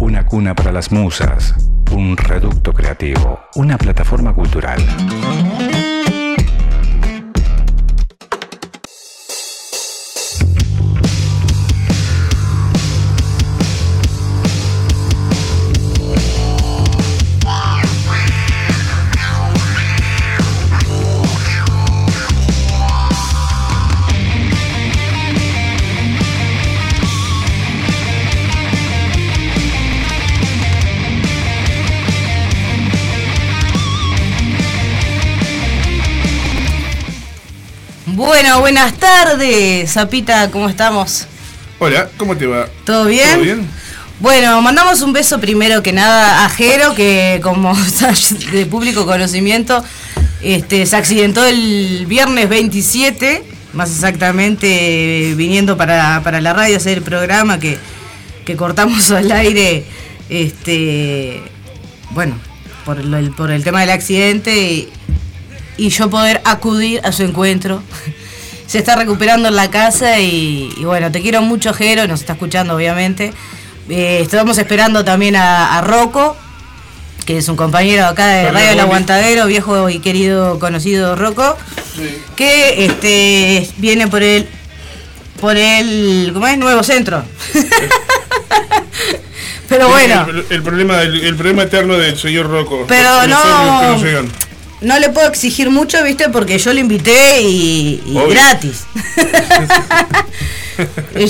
una cuna para las musas, un reducto creativo, una plataforma cultural. Bueno, buenas tardes, Zapita, ¿cómo estamos? Hola, ¿cómo te va? ¿Todo bien? ¿Todo bien? Bueno, mandamos un beso primero que nada a Jero, que como de público conocimiento, este, se accidentó el viernes 27, más exactamente viniendo para, para la radio a hacer el programa que, que cortamos al aire, este, bueno, por el, por el tema del accidente y, y yo poder acudir a su encuentro. Se está recuperando en la casa y, y bueno, te quiero mucho, Jero, nos está escuchando obviamente. Eh, estamos esperando también a, a Rocco, que es un compañero acá de Hola, Radio El. Aguantadero, viejo y querido conocido Rocco, que este viene por el por el ¿cómo es? nuevo centro. Pero bueno, El, el problema, el, el problema eterno del señor Rocco. Pero no- no. No le puedo exigir mucho, ¿viste? Porque yo lo invité y, gratis.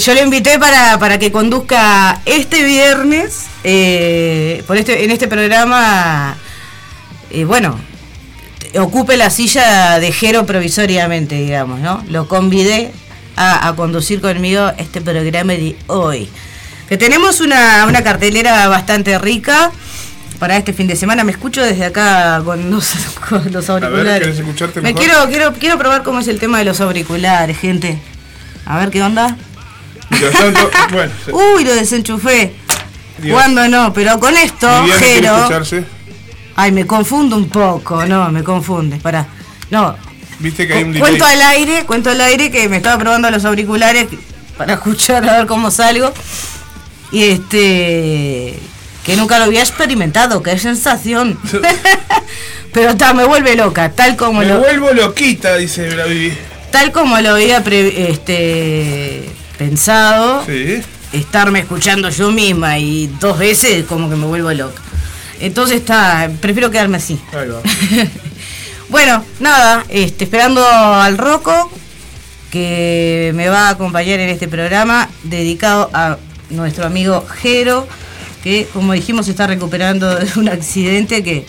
Yo lo invité para, para que conduzca este viernes, eh, por este, en este programa, eh, bueno, ocupe la silla de Jero provisoriamente, digamos, ¿no? Lo convidé a, a conducir conmigo este programa de hoy. Que tenemos una, una cartelera bastante rica para este fin de semana. Me escucho desde acá con los, con los auriculares. ¿querés escucharte Me mejor? quiero, quiero, quiero probar cómo es el tema de los auriculares, gente. A ver qué onda. Mientras tanto, bueno, se- Uy, lo desenchufé. Dios. ¿Cuándo no? Pero con esto, Jero. Ay, me confundo un poco, no, me confunde. Pará. No. Viste que hay un delay. Cuento al aire, cuento al aire que me estaba probando los auriculares para escuchar a ver cómo salgo. Y este. Que nunca lo había experimentado, qué sensación. Pero está, me vuelve loca, tal como Me lo. vuelvo loquita, dice la. Tal como lo había pre- este, pensado, Sí. estarme escuchando yo misma y dos veces como que me vuelvo loca. Entonces está, prefiero quedarme así. Ahí va. Bueno, nada, este, esperando al Rocco que me va a acompañar en este programa dedicado a nuestro amigo Jero, que como dijimos se está recuperando de un accidente que...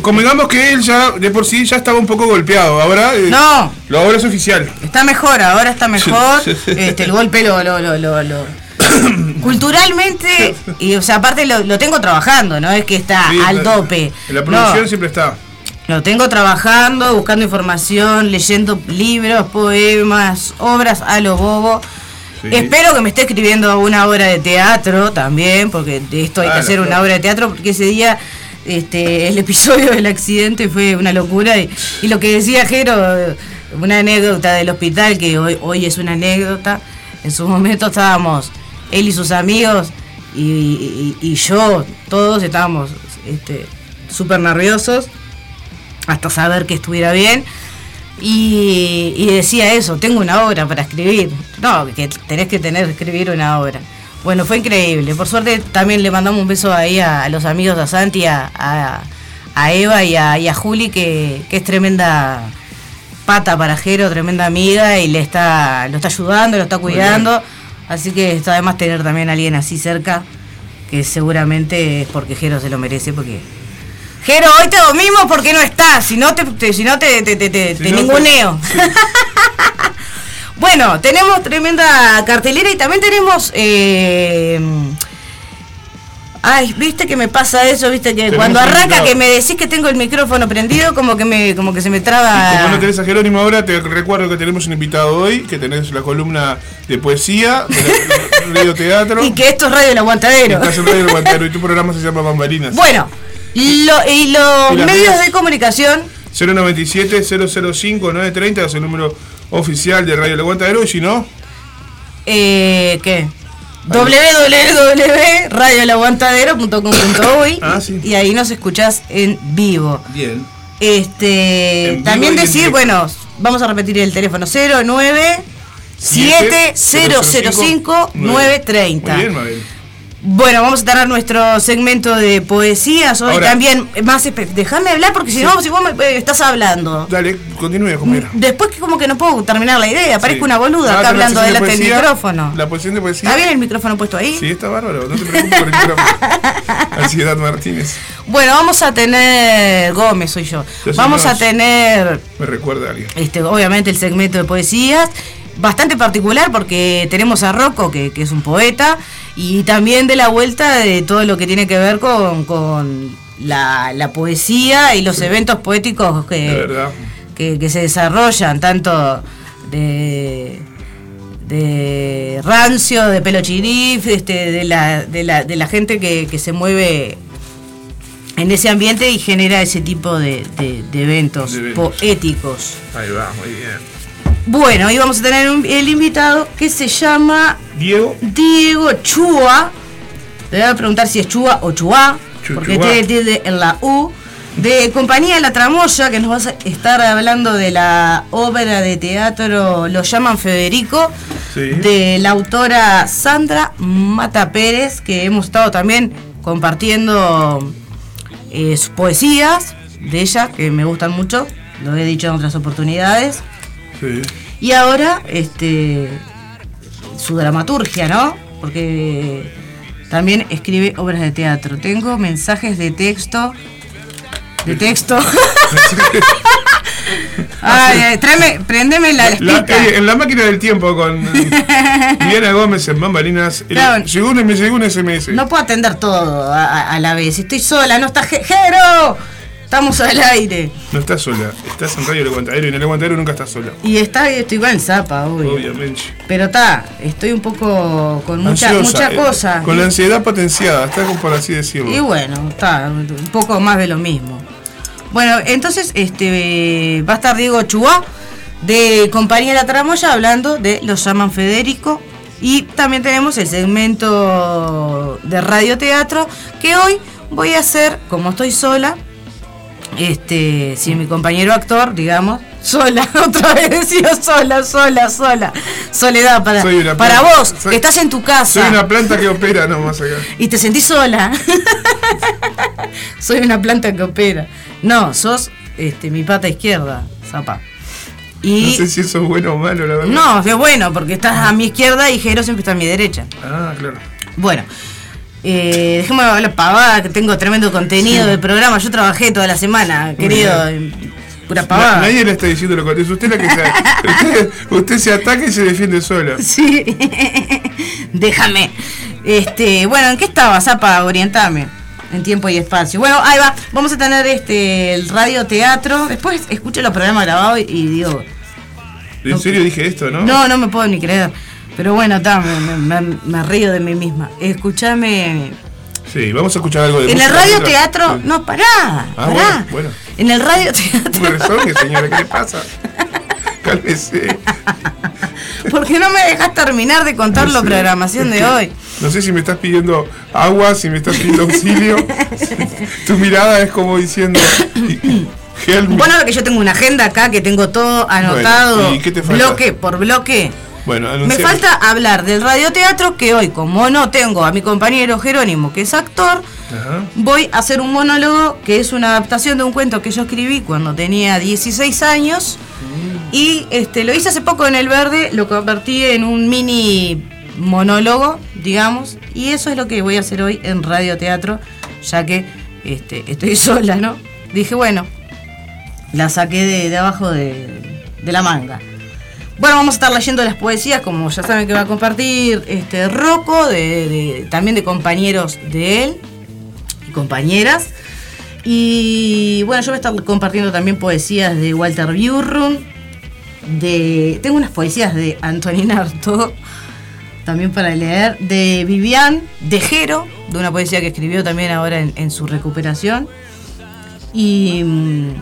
Convengamos que él ya, de por sí, ya estaba un poco golpeado. Ahora. eh, No, Lo ahora es oficial. Está mejor, ahora está mejor. Este, el golpe lo, lo, lo, lo- lo- Culturalmente, y o sea, aparte lo, lo tengo trabajando, no es que está Sí, al tope. En la producción No, siempre está. lo tengo trabajando, buscando información, leyendo libros, poemas, obras a lo bobo. Sí. Espero que me esté escribiendo una obra de teatro también, porque de esto hay que hacer una claro. obra de teatro, porque ese día este, el episodio del accidente fue una locura. Y, y lo que decía Jero, una anécdota del hospital, que hoy, hoy es una anécdota. En su momento estábamos, él y sus amigos, y, y- y yo, todos estábamos este, súper nerviosos, hasta saber que estuviera bien. Y, y decía eso, tengo una obra para escribir. No, que tenés que tener que escribir una obra. Bueno, fue increíble. Por suerte también le mandamos un beso ahí a, a los amigos de Santi, a, a, a Eva y a, y a Juli, que, que es tremenda pata para Jero, tremenda amiga, y le está, lo está ayudando, lo está cuidando. Así que está además tener también a alguien así cerca, que seguramente es porque Jero se lo merece, porque Jero, hoy te mismo porque no estás, si no te, te- si no te, te, te, Si no, ninguneo. Bueno, tenemos tremenda cartelera y también tenemos... Eh, Ay, viste que me pasa eso, viste que cuando arranca que me decís que tengo el micrófono prendido, como que me, como que se me traba. Y como no tenés a Jerónimo ahora, te recuerdo que tenemos un invitado hoy, que tenés la columna de poesía, de radio teatro. Y que esto es Radio El Aguantadero. Estás en Radio El Aguantadero y tu programa se llama Bambalinas. Bueno, y los medios de comunicación. 097-005-930 es el número oficial de Radio El Aguantadero, y si no. Eh, ¿Qué? www.radiolaguantadero.com.uy ah, y ahí nos escuchás en vivo. Bien. Este, también decir, bueno, vamos a repetir el teléfono 09 7005 930. Muy bien, Mabel. Bueno, vamos a tener nuestro segmento de poesías hoy también. Más Déjame hablar porque si no, si vos me eh, estás hablando. Dale, continúe, compañero. Después que como que no puedo terminar la idea, parezco una boluda acá hablando delante del micrófono. La posición de poesía. ¿Está bien el micrófono puesto ahí? Sí, está bárbaro, no te preocupes por el micrófono. Ansiedad Martínez. Bueno, vamos a tener. Gómez soy yo. vamos a tener. Me recuerda a alguien. Este, obviamente el segmento de poesías bastante particular porque tenemos a Rocco, que, es un poeta, y también de la vuelta de todo lo que tiene que ver con, la, poesía y los eventos poéticos que, que, se desarrollan, tanto de, de rancio, de pelo chirif, este, de, la, de, la, de la gente que, que se mueve en ese ambiente y genera ese tipo de, de eventos, poéticos. Ahí va, muy bien. Bueno, hoy vamos a tener el invitado que se llama Diego. Diego Chua. Le voy a preguntar si es Chua o Chua, porque tiene tilde en la U. De Compañía La Tramoya, que nos va a estar hablando de la obra de teatro Lo llaman Federico, de la autora Sandra Mata Pérez, que hemos estado también compartiendo eh, sus poesías de ella, que me gustan mucho, lo he dicho en otras oportunidades. Y ahora, este, su dramaturgia, ¿no? Porque también escribe obras de teatro. Tengo mensajes de texto. De texto. Ay, tráeme, prendeme la, la En la máquina del tiempo con Diana Gómez en Bambalinas. llegó, un, me llegó un SMS. No puedo atender todo a, la vez. Estoy sola, no está Jero. Estamos al aire. No estás sola, estás en Radio El Aguantadero y en El Aguantadero nunca estás sola. Y está, estoy igual en Zapa, Obviamente. Pero está, estoy un poco con mucha, mucha eh, cosa. con la ansiedad potenciada, está como por así decirlo. Y bueno, está, un poco más de lo mismo. Bueno, entonces este va a estar Diego Chua de Compañía La Tramoya hablando de Los llaman Federico. Y también tenemos el segmento de radioteatro que hoy voy a hacer, como estoy sola, este, si mi compañero actor, digamos, sola, otra vez decía sola, sola, sola. Soledad para, para vos, que estás en tu casa. Soy una planta que opera nomás acá. Y te sentís sola. soy una planta que opera. No, sos este, mi pata izquierda, zapa. Y no sé si eso es bueno o malo, la verdad. No, es bueno, porque estás a mi izquierda y Jero siempre está a mi derecha. Ah, claro. Bueno, eh, dejemos la pavada, que tengo tremendo contenido de programa. Yo trabajé toda la semana, querido. Pura pavada. nadie le está diciendo lo contrario. Usted la que usted, usted, se ataca y se defiende sola. Sí. Déjame. Este, bueno, ¿en qué estaba, Zapa? Orientame. En tiempo y espacio. Bueno, ahí va. Vamos a tener este el radio teatro. Después escucho los programas grabados y, digo. ¿En serio dije esto, no? No, no me puedo ni creer. Pero bueno, me, río de mí misma. Escúchame. Sí, vamos a escuchar algo de En el radio teatro. No, pará. Ah, pará. Bueno, En el radio teatro. señora, ¿qué le pasa? Cálmese. ¿Por qué no me dejas terminar de contar la programación de hoy? No sé si me estás pidiendo agua, si me estás pidiendo auxilio. tu mirada es como diciendo. Bueno, que yo tengo una agenda acá que tengo todo anotado. ¿y qué te falta? Bloque por bloque. Bueno, Me falta hablar del radioteatro, que hoy, como no tengo a mi compañero Jerónimo, que es actor, voy a hacer un monólogo que es una adaptación de un cuento que yo escribí cuando tenía 16 años. Mm. Y este, lo hice hace poco en El Verde, lo convertí en un mini monólogo, digamos. Y eso es lo que voy a hacer hoy en radioteatro, ya que este, estoy sola, ¿no? Dije, bueno, la saqué de, abajo de, de la manga. Bueno, vamos a estar leyendo las poesías, como ya saben que va a compartir este Rocco, de, también de compañeros de él y compañeras. Y bueno, yo voy a estar compartiendo también poesías de Walter Burrum, de tengo unas poesías de Antonina Artaud también para leer, de Vivian de Jero, de una poesía que escribió también ahora en, en su recuperación, y mm,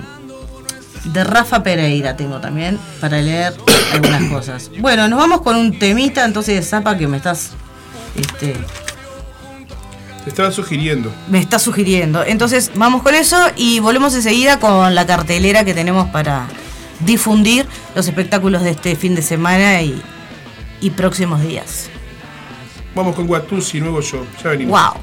de Rafa Pereira tengo también para leer algunas cosas. Bueno, nos vamos con un temita entonces de Zapa que me estás este, Te estaba sugiriendo. me está sugiriendo. Entonces vamos con eso y volvemos enseguida con la cartelera que tenemos para difundir los espectáculos de este fin de semana y, y próximos días. Vamos con Guatusi, nuevo show. Ya venimos. ¡Wow!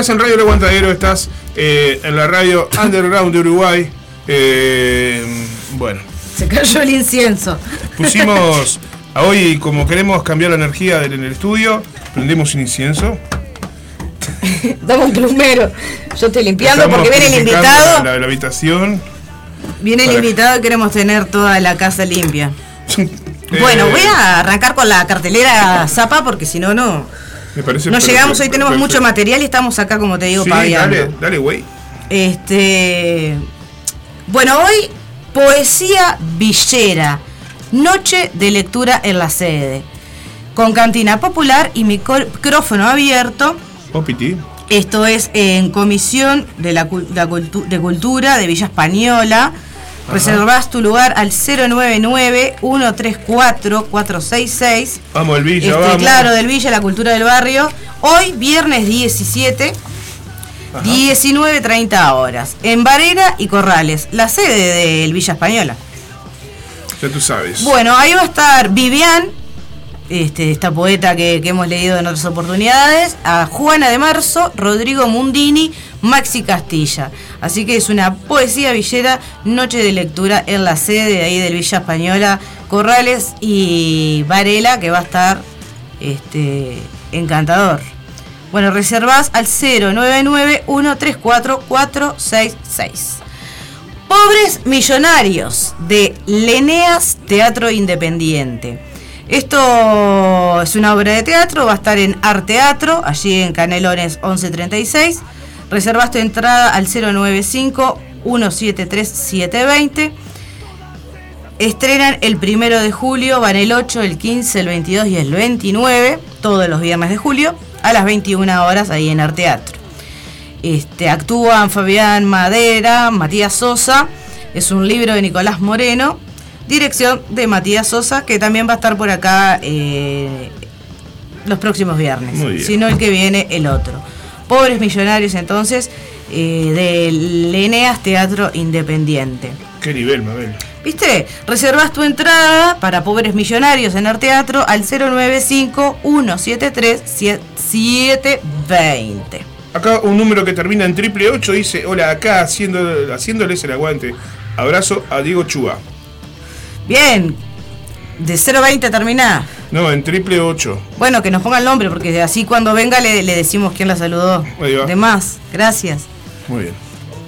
Estás en Radio El Aguantadero, estás eh, en la radio Underground de Uruguay. Eh, bueno, Se cayó el incienso. pusimos a hoy, como queremos cambiar la energía del- en el estudio, prendemos un incienso. Dame un plumero. Yo estoy limpiando Estamos porque viene el invitado. La, la habitación. Viene el invitado y queremos tener toda la casa limpia. Eh, Bueno, voy a arrancar con la cartelera zapa porque si no, no. Me parece No llegamos, hoy tenemos perfecto. mucho material y estamos acá, como te digo, Sí, paviando. dale, dale, güey. Este. Bueno, hoy, poesía villera. Noche de lectura en la sede. Con cantina popular y micrófono abierto. Opiti. Esto es en comisión de la, de cultura de Villa Española. Reservás tu lugar al 099-134-466. Vamos, el Villa, Este, vamos. claro, del Villa, la cultura del barrio. Hoy, viernes 17, 19.30 horas. En Varela y Corrales, la sede del Villa Española. Ya tú sabes. Bueno, ahí va a estar Vivian, este, esta poeta que, hemos leído en otras oportunidades, a Juana de Marzo, Rodrigo Mundini, Maxi Castilla. Así que es una poesía villera, noche de lectura en la sede de ahí del Villa Española, Corrales y Varela, que va a estar este, encantador. Bueno, reservás al 099-134-466. Pobres Millonarios de Leneas Teatro Independiente. Esto es una obra de teatro, va a estar en Arteatro, allí en Canelones 1136. Reservas tu entrada al 095-173-720. Estrenan el primero de julio, van el 8, el 15, el 22 y el 29, todos los viernes de julio, a las 21 horas ahí en Arteatro. Este, actúan Fabián Madera, Matías Sosa, es un libro de Nicolás Moreno, dirección de Matías Sosa, que también va a estar por acá eh, los próximos viernes, sino el que viene el otro. Pobres Millonarios entonces, eh, de Leneas Teatro Independiente. Qué nivel, Mabel. ¿Viste? Reservas tu entrada para pobres millonarios en Arteatro al 095-173-720. Acá un número que termina en triple 8 dice, hola, acá haciendo, haciéndoles el aguante. Abrazo a Diego Chua. Bien, de 020 termina. No, en triple 8. Bueno, que nos ponga el nombre, porque así cuando venga le, le decimos quién la saludó. Ahí va. De más, gracias. Muy bien.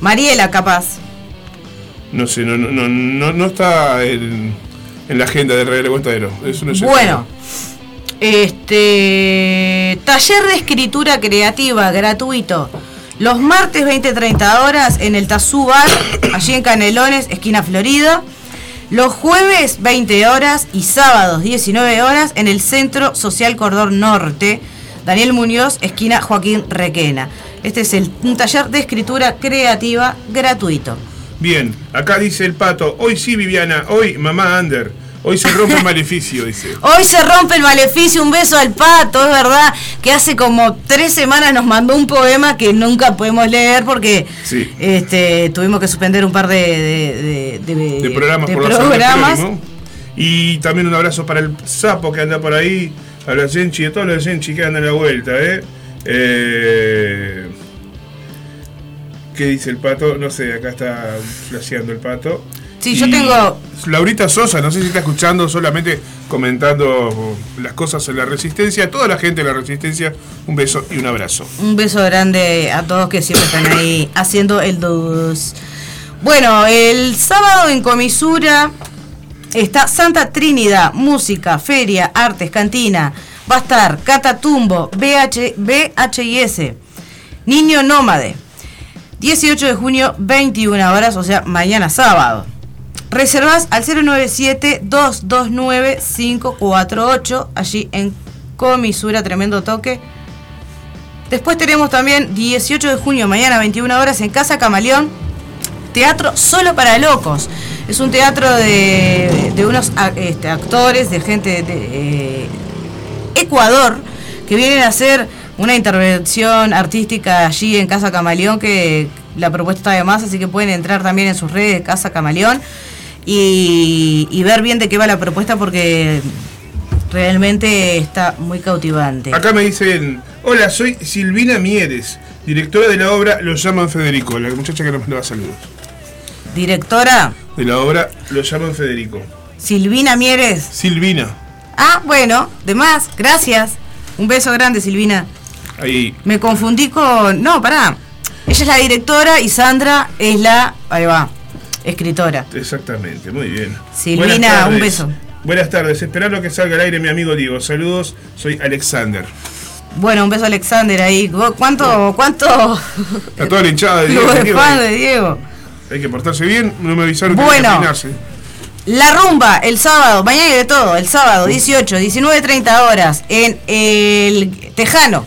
Mariela, capaz. No sé, no, no, no, no, no está en, en la agenda de Radio Aguantadero. Eso no sé. Bueno, este taller de escritura creativa gratuito. Los martes 20-30 horas en el Tazú Bar, allí en Canelones, esquina Florida. Los jueves 20 horas y sábados 19 horas en el Centro Social Cordón Norte, Daniel Muñoz, esquina Joaquín Requena. Este es el, un taller de escritura creativa gratuito. Bien, acá dice el pato, hoy sí Viviana, hoy mamá Ander. Hoy se rompe el maleficio, dice. Hoy se rompe el maleficio, un beso al pato, es verdad, que hace como tres semanas nos mandó un poema que nunca podemos leer porque Sí. este, tuvimos que suspender un par de, de, de- de- de programas por. Y también un abrazo para el sapo que anda por ahí, a los Genchi, a todos los Genchi que andan a la vuelta, ¿eh? Eh, ¿Qué dice el pato? No sé, acá está flasheando el pato. Sí, yo tengo- Laurita Sosa, no sé si está escuchando, solamente comentando las cosas en la resistencia. Toda la gente de la resistencia, un beso y un abrazo. Un beso grande a todos que siempre están ahí haciendo el dos. Bueno, el sábado en comisura está Santa Trinidad, música, feria, artes, cantina. Va a estar Catatumbo, BH, VHIS, Niño Nómade. 18 de junio, 21 horas, o sea, mañana sábado. Reservas al 097-229-548, allí en comisura, tremendo toque. Después tenemos también 18 de junio, mañana 21 horas, en Casa Camaleón, teatro solo para locos. Es un teatro de, de unos este, actores, de gente de eh, Ecuador, que vienen a hacer una intervención artística allí en Casa Camaleón, que la propuesta está de más, así que pueden entrar también en sus redes de Casa Camaleón y, y ver bien de qué va la propuesta porque realmente está muy cautivante. Acá me dicen, hola, soy Silvina Mieres, directora de la obra Lo llaman Federico, la muchacha que nos mandaba saludos. Directora De la obra Lo llaman Federico. Silvina Mieres. Silvina, Ah, bueno, de más, gracias. Un beso grande, Silvina. ahí. Me confundí con. No, pará. Ella es la directora y Sandra es la. Ahí va. Escritora. Exactamente, muy bien. Silvina, un beso. Buenas tardes, esperando que salga al aire mi amigo Diego. Saludos, soy Alexander. Bueno, un beso a Alexander ahí. ¿Vos ¿Cuánto, cuánto Está toda la hinchada de Diego. de fan de Diego? Hay que portarse bien, no me avisaron que hay que. La rumba, el sábado, mañana y de todo, el sábado, 18, 19, 30 horas, en el Tejano.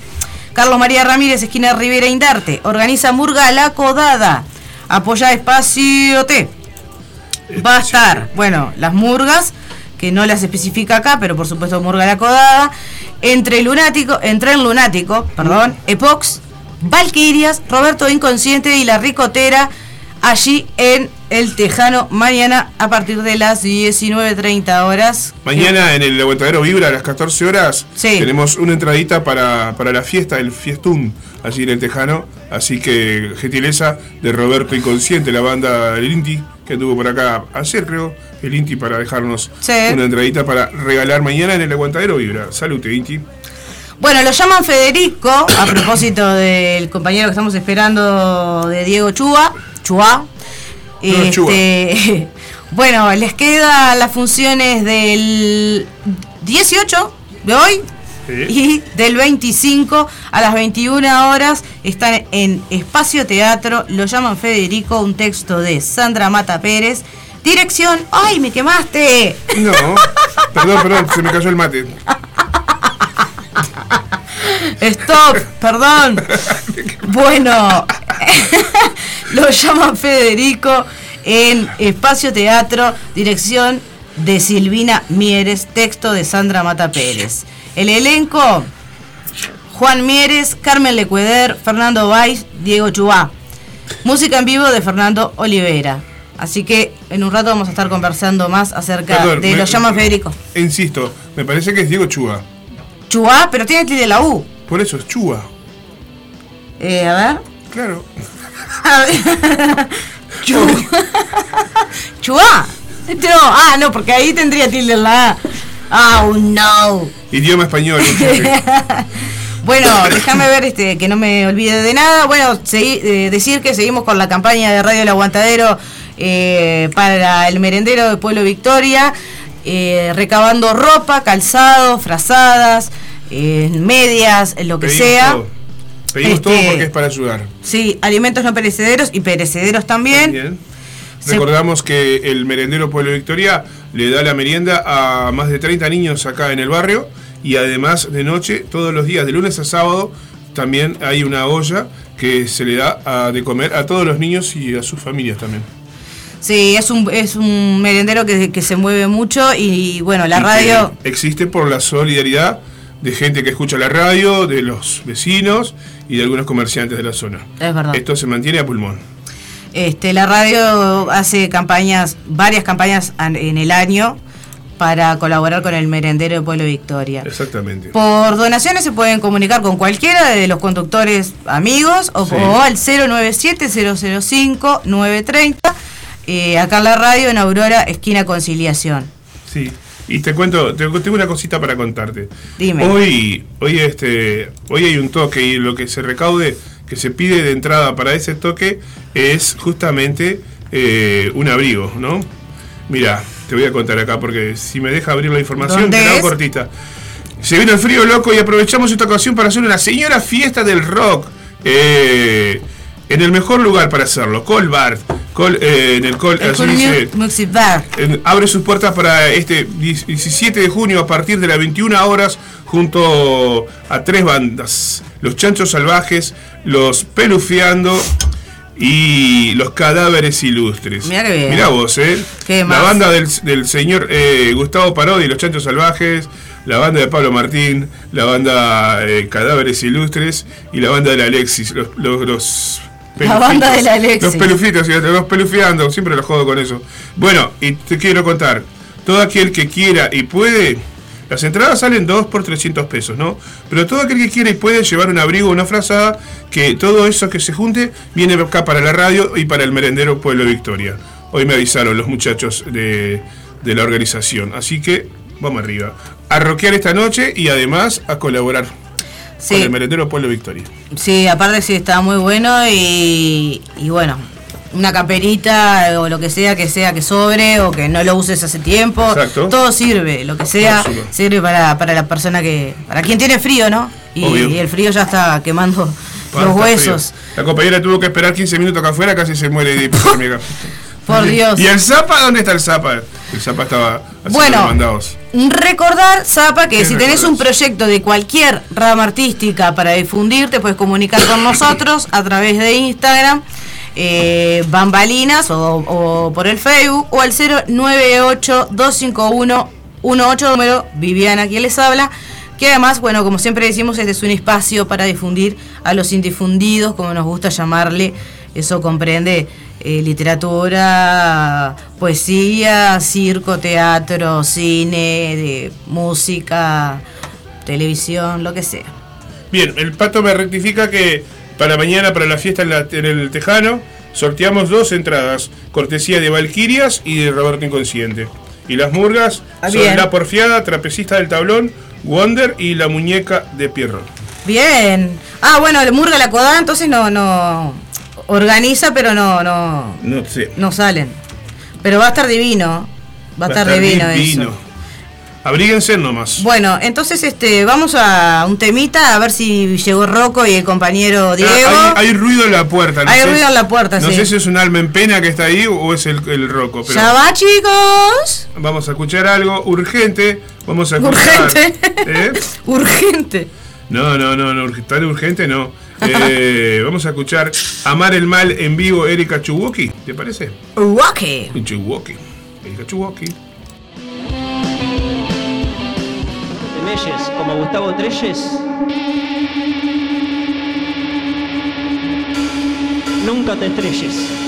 Carlos María Ramírez, esquina Rivera Indarte. Organiza Murga La Codada. Apoya Espacio T. Va a estar, bueno, las murgas, que no las especifica acá, pero por supuesto Murga La Codada. Entre Lunático, entre el Lunático, perdón, Epox, Valquirias, Roberto Inconsciente y La Ricotera, allí en el Tejano, mañana a partir de las 19.30 horas. Mañana en el aguantadero Vibra a las 14 horas Sí. tenemos una entradita para, para la fiesta, el fiestún, allí en el Tejano. Así que gentileza de Roberto Inconsciente, la banda del Inti, que anduvo por acá ayer creo, el Inti para dejarnos Sí. una entradita para regalar mañana en el aguantadero Vibra. Salute Inti. Bueno, lo llaman Federico, a propósito del compañero que estamos esperando de Diego Chua. Chua. Este, bueno, les quedan las funciones del 18 de hoy Sí. y del 25 a las 21 horas están en Espacio Teatro, lo llaman Federico, un texto de Sandra Mata Pérez. Dirección, ¡ay, me quemaste! No, perdón, perdón, se me cayó el mate. Stop, perdón. Bueno, lo llaman Federico en Espacio Teatro, dirección de Silvina Mieres, texto de Sandra Mata Pérez. El elenco, Juan Mieres, Carmen Lecueder, Fernando Valls, Diego Chubá. Música en vivo de Fernando Olivera. Así que en un rato vamos a estar conversando más acerca Perdón, de me- Lo llaman Federico. Insisto, me parece que es Diego Chua. Chubá, pero tiene tilde la U. Por eso es Chua. Eh, a ver. Claro. Chu- Chua. No, ah, no, porque ahí tendría tilde en la A. Oh, no. Idioma español. Bueno, déjame ver este, que no me olvide de nada. Bueno, segui- eh, decir que seguimos con la campaña de Radio El Aguantadero eh, para el merendero de Pueblo Victoria, eh, recabando ropa, calzado, frazadas, eh, medias, lo que Pedimos sea. todo. Pedimos Este- todo porque es para ayudar. Sí, alimentos no perecederos y perecederos también. Se- Recordamos que el merendero Pueblo Victoria le da la merienda a más de 30 niños acá en el barrio y además de noche, todos los días, de lunes a sábado, también hay una olla que se le da a- de comer a todos los niños y a sus familias también. Sí, es un, es un merendero que, que se mueve mucho y bueno, la Y radio... existe por la solidaridad de gente que escucha la radio, de los vecinos y de algunos comerciantes de la zona. Es verdad. Esto se mantiene a pulmón. Este, la radio hace campañas, varias campañas en el año para colaborar con el merendero de Pueblo Victoria. Exactamente. Por donaciones se pueden comunicar con cualquiera de los conductores amigos o, Sí. o al 097-005-930, eh, acá en la radio en Aurora, esquina Conciliación. Sí. Y te cuento, te- tengo una cosita para contarte. Dime. Hoy, hoy este, hoy hay un toque y lo que se recaude, que se pide de entrada para ese toque es justamente eh, un abrigo, ¿no? Mira, te voy a contar acá porque si me deja abrir la información, ¿Dónde te la hago cortita. Se viene el frío loco y aprovechamos esta ocasión para hacer una señora fiesta del rock. eh, en el mejor lugar para hacerlo, Col Bar. Col, eh, en el Col, El así dice, Mu- Music Bar. en- abre sus puertas para este 17 de junio a partir de las 21 horas junto a tres bandas. Los Chanchos Salvajes, Los Pelufeando y Los Cadáveres Ilustres. Mirá bien. Mirá vos, ¿eh? ¿Qué la banda del, del señor eh, Gustavo Parodi, Los Chanchos Salvajes, la banda de Pablo Martín, la banda eh, Cadáveres Ilustres y la banda del Alexis. Los, los, los La banda pelufitos. del Alexis. Los pelufitos, los pelufeando, siempre los jodo con eso. Bueno, y te quiero contar, todo aquel que quiera y puede, las entradas salen 2 por 300 pesos, ¿no? Pero todo aquel que quiera y puede llevar un abrigo, una frazada, que todo eso que se junte viene acá para la radio y para el merendero Pueblo Victoria. Hoy me avisaron los muchachos de, de la organización, así que vamos arriba. A rockear esta noche y además a colaborar con Sí, el merendero Pueblo Victoria. sí, aparte sí está muy bueno y, y bueno, una caperita o lo que sea que sea que sobre o que no lo uses hace tiempo. Exacto. Todo sirve, lo que sea sirve. para, para la persona que, para quien tiene frío, ¿no? Y, el frío ya está quemando los frío. huesos. La compañera tuvo que esperar 15 minutos acá afuera, casi se muere de hipotermia. Por Dios. ¿Y el Zapa? ¿Dónde está el Zapa? El Zapa estaba Bueno. mandados. Recordar, Zapa, que ¿Qué si tenés un proyecto de cualquier rama artística para difundir, te puedes comunicar con nosotros a través de Instagram, eh, Bambalinas o, o por el Facebook o al 098-251-18 número Viviana, quien les habla. Que además, bueno, como siempre decimos, este es un espacio para difundir a los indifundidos, como nos gusta llamarle. Eso comprende eh, literatura, poesía, circo, teatro, cine, de música, televisión, lo que sea. Bien, el pato me rectifica que para mañana, para la fiesta en, la- en el Tejano, sorteamos dos entradas, cortesía de Valquirias y de Roberto Inconsciente. Y las murgas Ah, son bien. La Porfiada, Trapecista del Tablón, Wonder y La Muñeca de Pierrot. Bien. Ah, bueno, el Murga la Codá entonces no, no organiza, pero no, no, No sé. no salen. Pero va a estar divino. Va a estar, divino, eso. Abríguense nomás. Bueno, entonces este, vamos a un temita a ver si llegó Rocco y el compañero Diego. Ah, hay, hay ruido en la puerta. Hay ruido en la puerta, no sí. sé si es un alma en pena que está ahí o es el, el roco. Pero Ya va, chicos. vamos a escuchar algo urgente. Vamos a escuchar. Urgente. ¿Eh? Urgente. No, no, no, no, tan urgente no. Eh, vamos a escuchar Amar el Mal en vivo, Erika Chuwoki. ¿Te parece? Rocky. Chuwoki. Erika Chuwoki. de Meyes como Gustavo Trelles. Nunca te estrelles.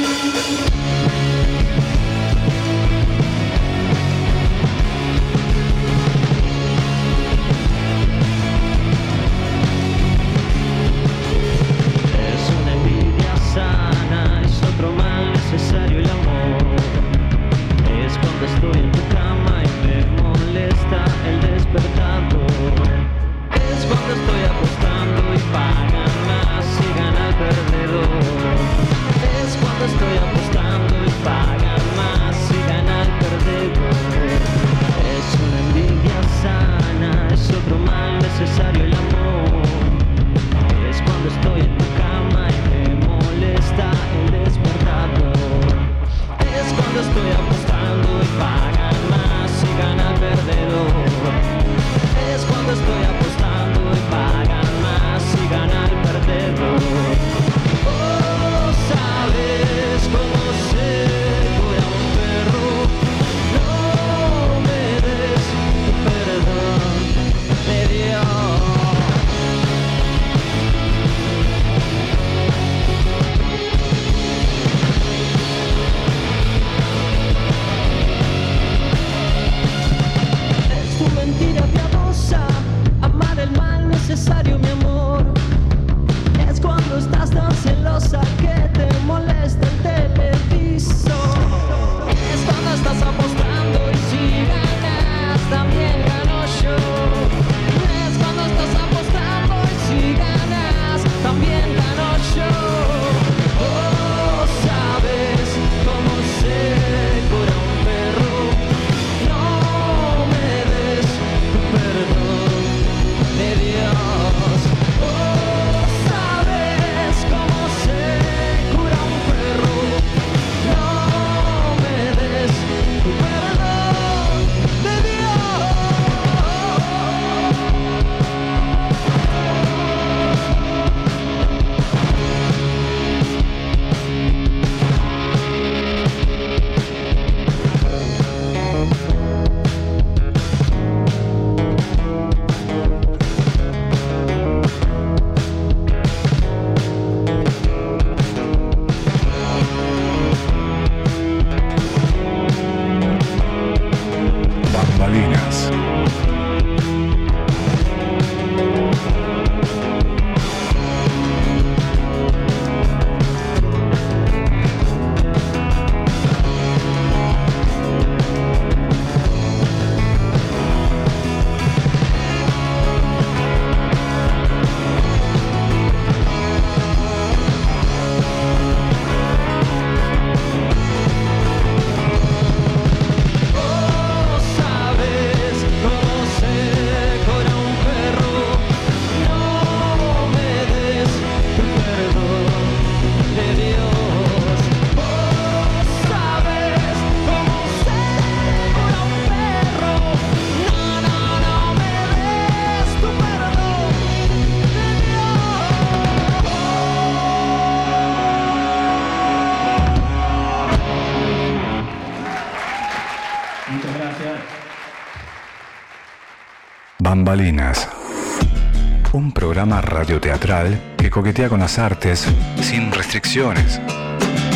Un programa radioteatral que coquetea con las artes sin restricciones,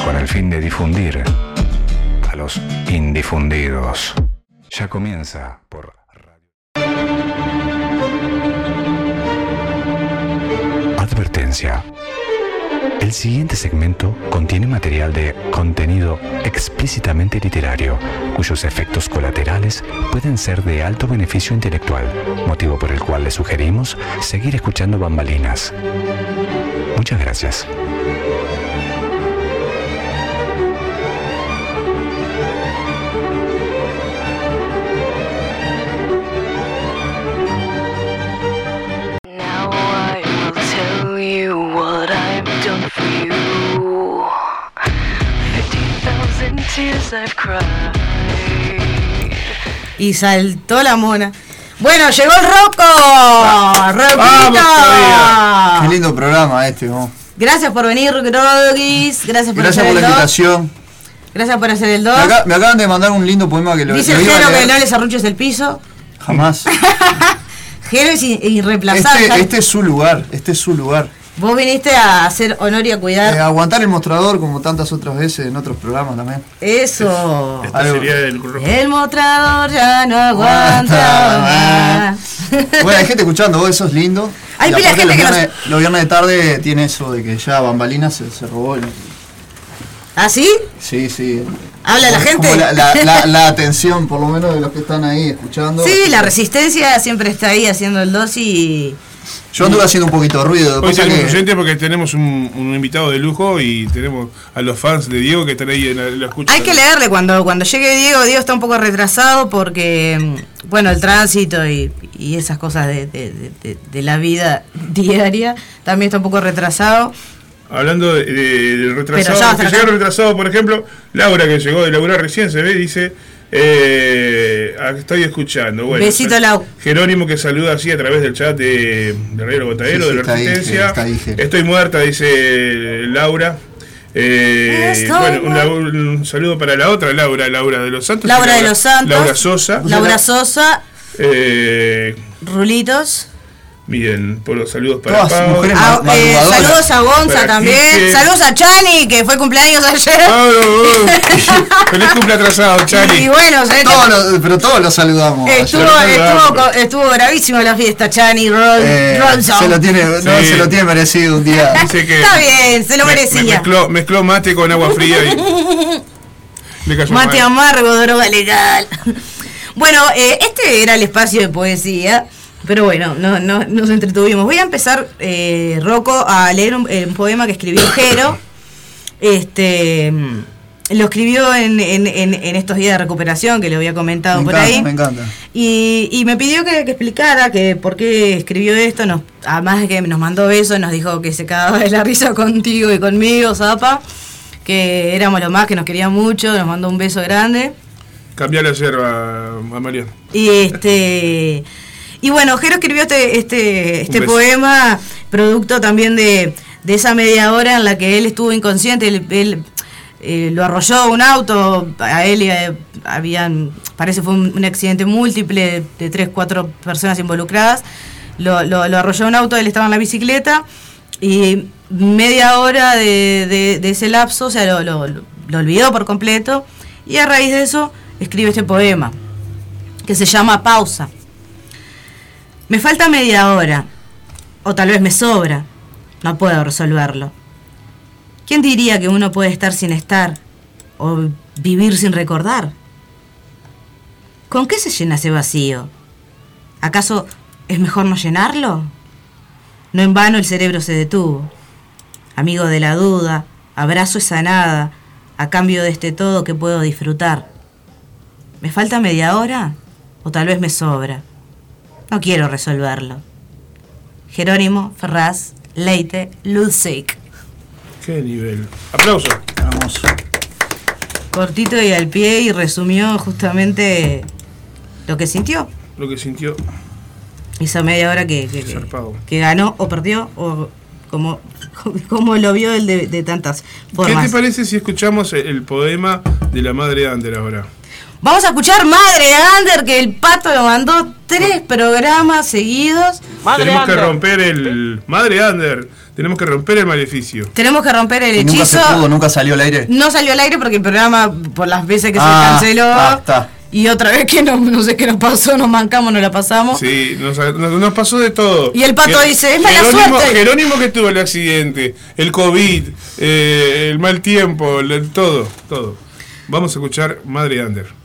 con el fin de difundir a los indifundidos. Ya comienza por radio. Advertencia. El siguiente segmento contiene material de contenido explícitamente literario, cuyos efectos colaterales pueden ser de alto beneficio intelectual, motivo por el cual le sugerimos seguir escuchando bambalinas. Muchas gracias. Y saltó la mona. Bueno, llegó el Rocco. Vamos ¡Roquito! Qué lindo programa este, vos. Gracias por venir, Grogis. Gracias por Gracias por la el 2. invitación. Gracias por hacer el Me, 2. acá- me acaban de mandar un lindo poema que lo, Dice lo Jero que no les arruches el piso. Jamás. Jero es irreemplazable. Este, este es su lugar, este es su lugar. Vos viniste a hacer honor y a cuidar. Eh, aguantar el mostrador como tantas otras veces en otros programas también. Eso. Esta sería el rojo. El mostrador ya no aguanta más. Bueno, hay gente escuchando, vos, eso es lindo. Hay Y pila gente los que nos- viernes, los viernes de tarde tiene eso de que ya Bambalinas se, se robó. el- ¿Ah, sí? Sí, sí. Habla la gente. La, la- la- la atención, por lo menos, de los que están ahí escuchando. Sí, la resistencia siempre está ahí haciendo el 2 y. Yo anduve haciendo un poquito de ruido. Hoy tenemos que- oyente porque tenemos un, un invitado de lujo y tenemos a los fans de Diego que están ahí en la, la escucha. Hay que leerle cuando, cuando llegue Diego. Diego está un poco retrasado porque, mm, bueno, el tránsito y, y esas cosas de, de- de- de- de la vida diaria también está un poco retrasado. Hablando de, retrasado, estar que acá. llegaron retrasados, por ejemplo, Laura que llegó de laburar recién, se ve, dice, eh, ah, estoy escuchando. Bueno, Besito, Lau. Jerónimo que saluda así a través del chat de, de Radio Botadero, Sí, sí, de la está ahí, Resistencia. está ahí, Jero. estoy muerta, dice Laura. Eh, Estoy bueno, un, saludo para la otra Laura, Laura de los Santos. Laura de los Santos. Laura Sosa. Laura Sosa, Eh, Rulitos. Bien, por los saludos para Todas Pau. mujeres Ah, eh, saludos a Gonza Para también. Quique. Saludos a Chani, que fue cumpleaños ayer. Oh, oh. Feliz cumple atrasado, Chani. Y bueno, se ve que Todos los- pero todos los saludamos. estuvo, estuvo, co- estuvo bravísima la fiesta, Chani Ron, Eh, Ronson. se lo tiene, no, Sí. se lo tiene merecido un día. Dice que Está bien, se lo me- merecía. me mezcló, mezcló mate con agua fría y le cayó Mate mal. amargo, droga legal. Bueno, eh, este era el espacio de poesía, pero bueno, no, no, nos entretuvimos. Voy a empezar, eh, Rocco, a leer un, eh, un poema que escribió Jero. Este, mm, lo escribió en, en- en- en estos días de recuperación que le había comentado Me por encanta, ahí. me encanta. Y, y me pidió que, que explicara que por qué escribió esto. Nos, además de que nos mandó besos, nos dijo que se cagaba de la risa contigo y conmigo, Zapa. Que éramos lo más, que nos quería mucho. Nos mandó un beso grande. Cambiá la yerba a Mariano. Y este. Y bueno, Jero escribió este, este, este poema, producto también de, de esa media hora en la que él estuvo inconsciente. Él, él, eh, lo arrolló un auto, a él eh, habían, parece fue un, un accidente múltiple de tres, cuatro personas involucradas. Lo, lo, lo arrolló un auto, él estaba en la bicicleta y media hora de, de- de ese lapso, o sea, lo- lo olvidó por completo y a raíz de eso escribe este poema que se llama Pausa. Me falta media hora, o tal vez me sobra, no puedo resolverlo. ¿Quién diría que uno puede estar sin estar o vivir sin recordar? ¿Con qué se llena ese vacío? ¿Acaso es mejor no llenarlo? No en vano el cerebro se detuvo. Amigo de la duda, abrazo esa nada, a cambio de este todo que puedo disfrutar. ¿Me falta media hora? ¿O tal vez me sobra? No quiero resolverlo. Jerónimo Ferraz Leite Ludzic. Qué nivel. Aplauso. Hermoso. Cortito y al pie y resumió justamente lo que sintió. Lo que sintió. Esa media hora que, que, que- ganó o perdió o como, como lo vio él de, de tantas ¿Qué te parece si escuchamos el, el poema de la madre de Ander ahora? Vamos a escuchar Madre Ander, que el pato lo mandó tres programas seguidos. Madre tenemos que romper el. Madre Ander, tenemos que romper el maleficio. Tenemos que romper el Y nunca se hechizo. pudo, nunca salió al aire. No salió al aire porque el programa, por las veces que Ah, se canceló. ah, está. Y otra vez que no, no sé qué nos pasó, nos mancamos, no la pasamos. Sí, nos, nos- nos pasó de todo. Y el pato Jer- dice, "Es mala Jerónimo, suerte". Jerónimo que tuvo el accidente, el COVID, eh, el mal tiempo, el- todo, todo. Vamos a escuchar Madre Ander.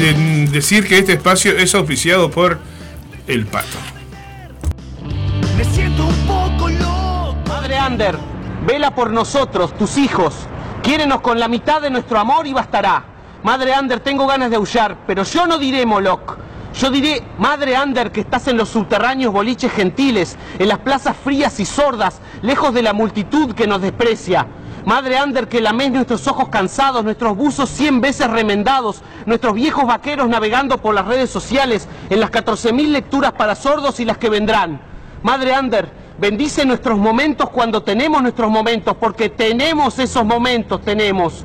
Decir que este espacio es auspiciado por El Pato. Me siento un poco loco. Madre Ander, vela por nosotros, tus hijos. Quiérenos con la mitad de nuestro amor y bastará. Madre Ander, tengo ganas de aullar, pero yo no diré Moloch. Yo diré, Madre Ander, que estás en los subterráneos boliches gentiles, en las plazas frías y sordas, lejos de la multitud que nos desprecia. Madre Ander, que lamés nuestros ojos cansados, nuestros buzos cien veces remendados, nuestros viejos vaqueros navegando por las redes sociales, en las 14.000 lecturas para sordos y las que vendrán. Madre Ander, bendice nuestros momentos cuando tenemos nuestros momentos, porque tenemos esos momentos, tenemos.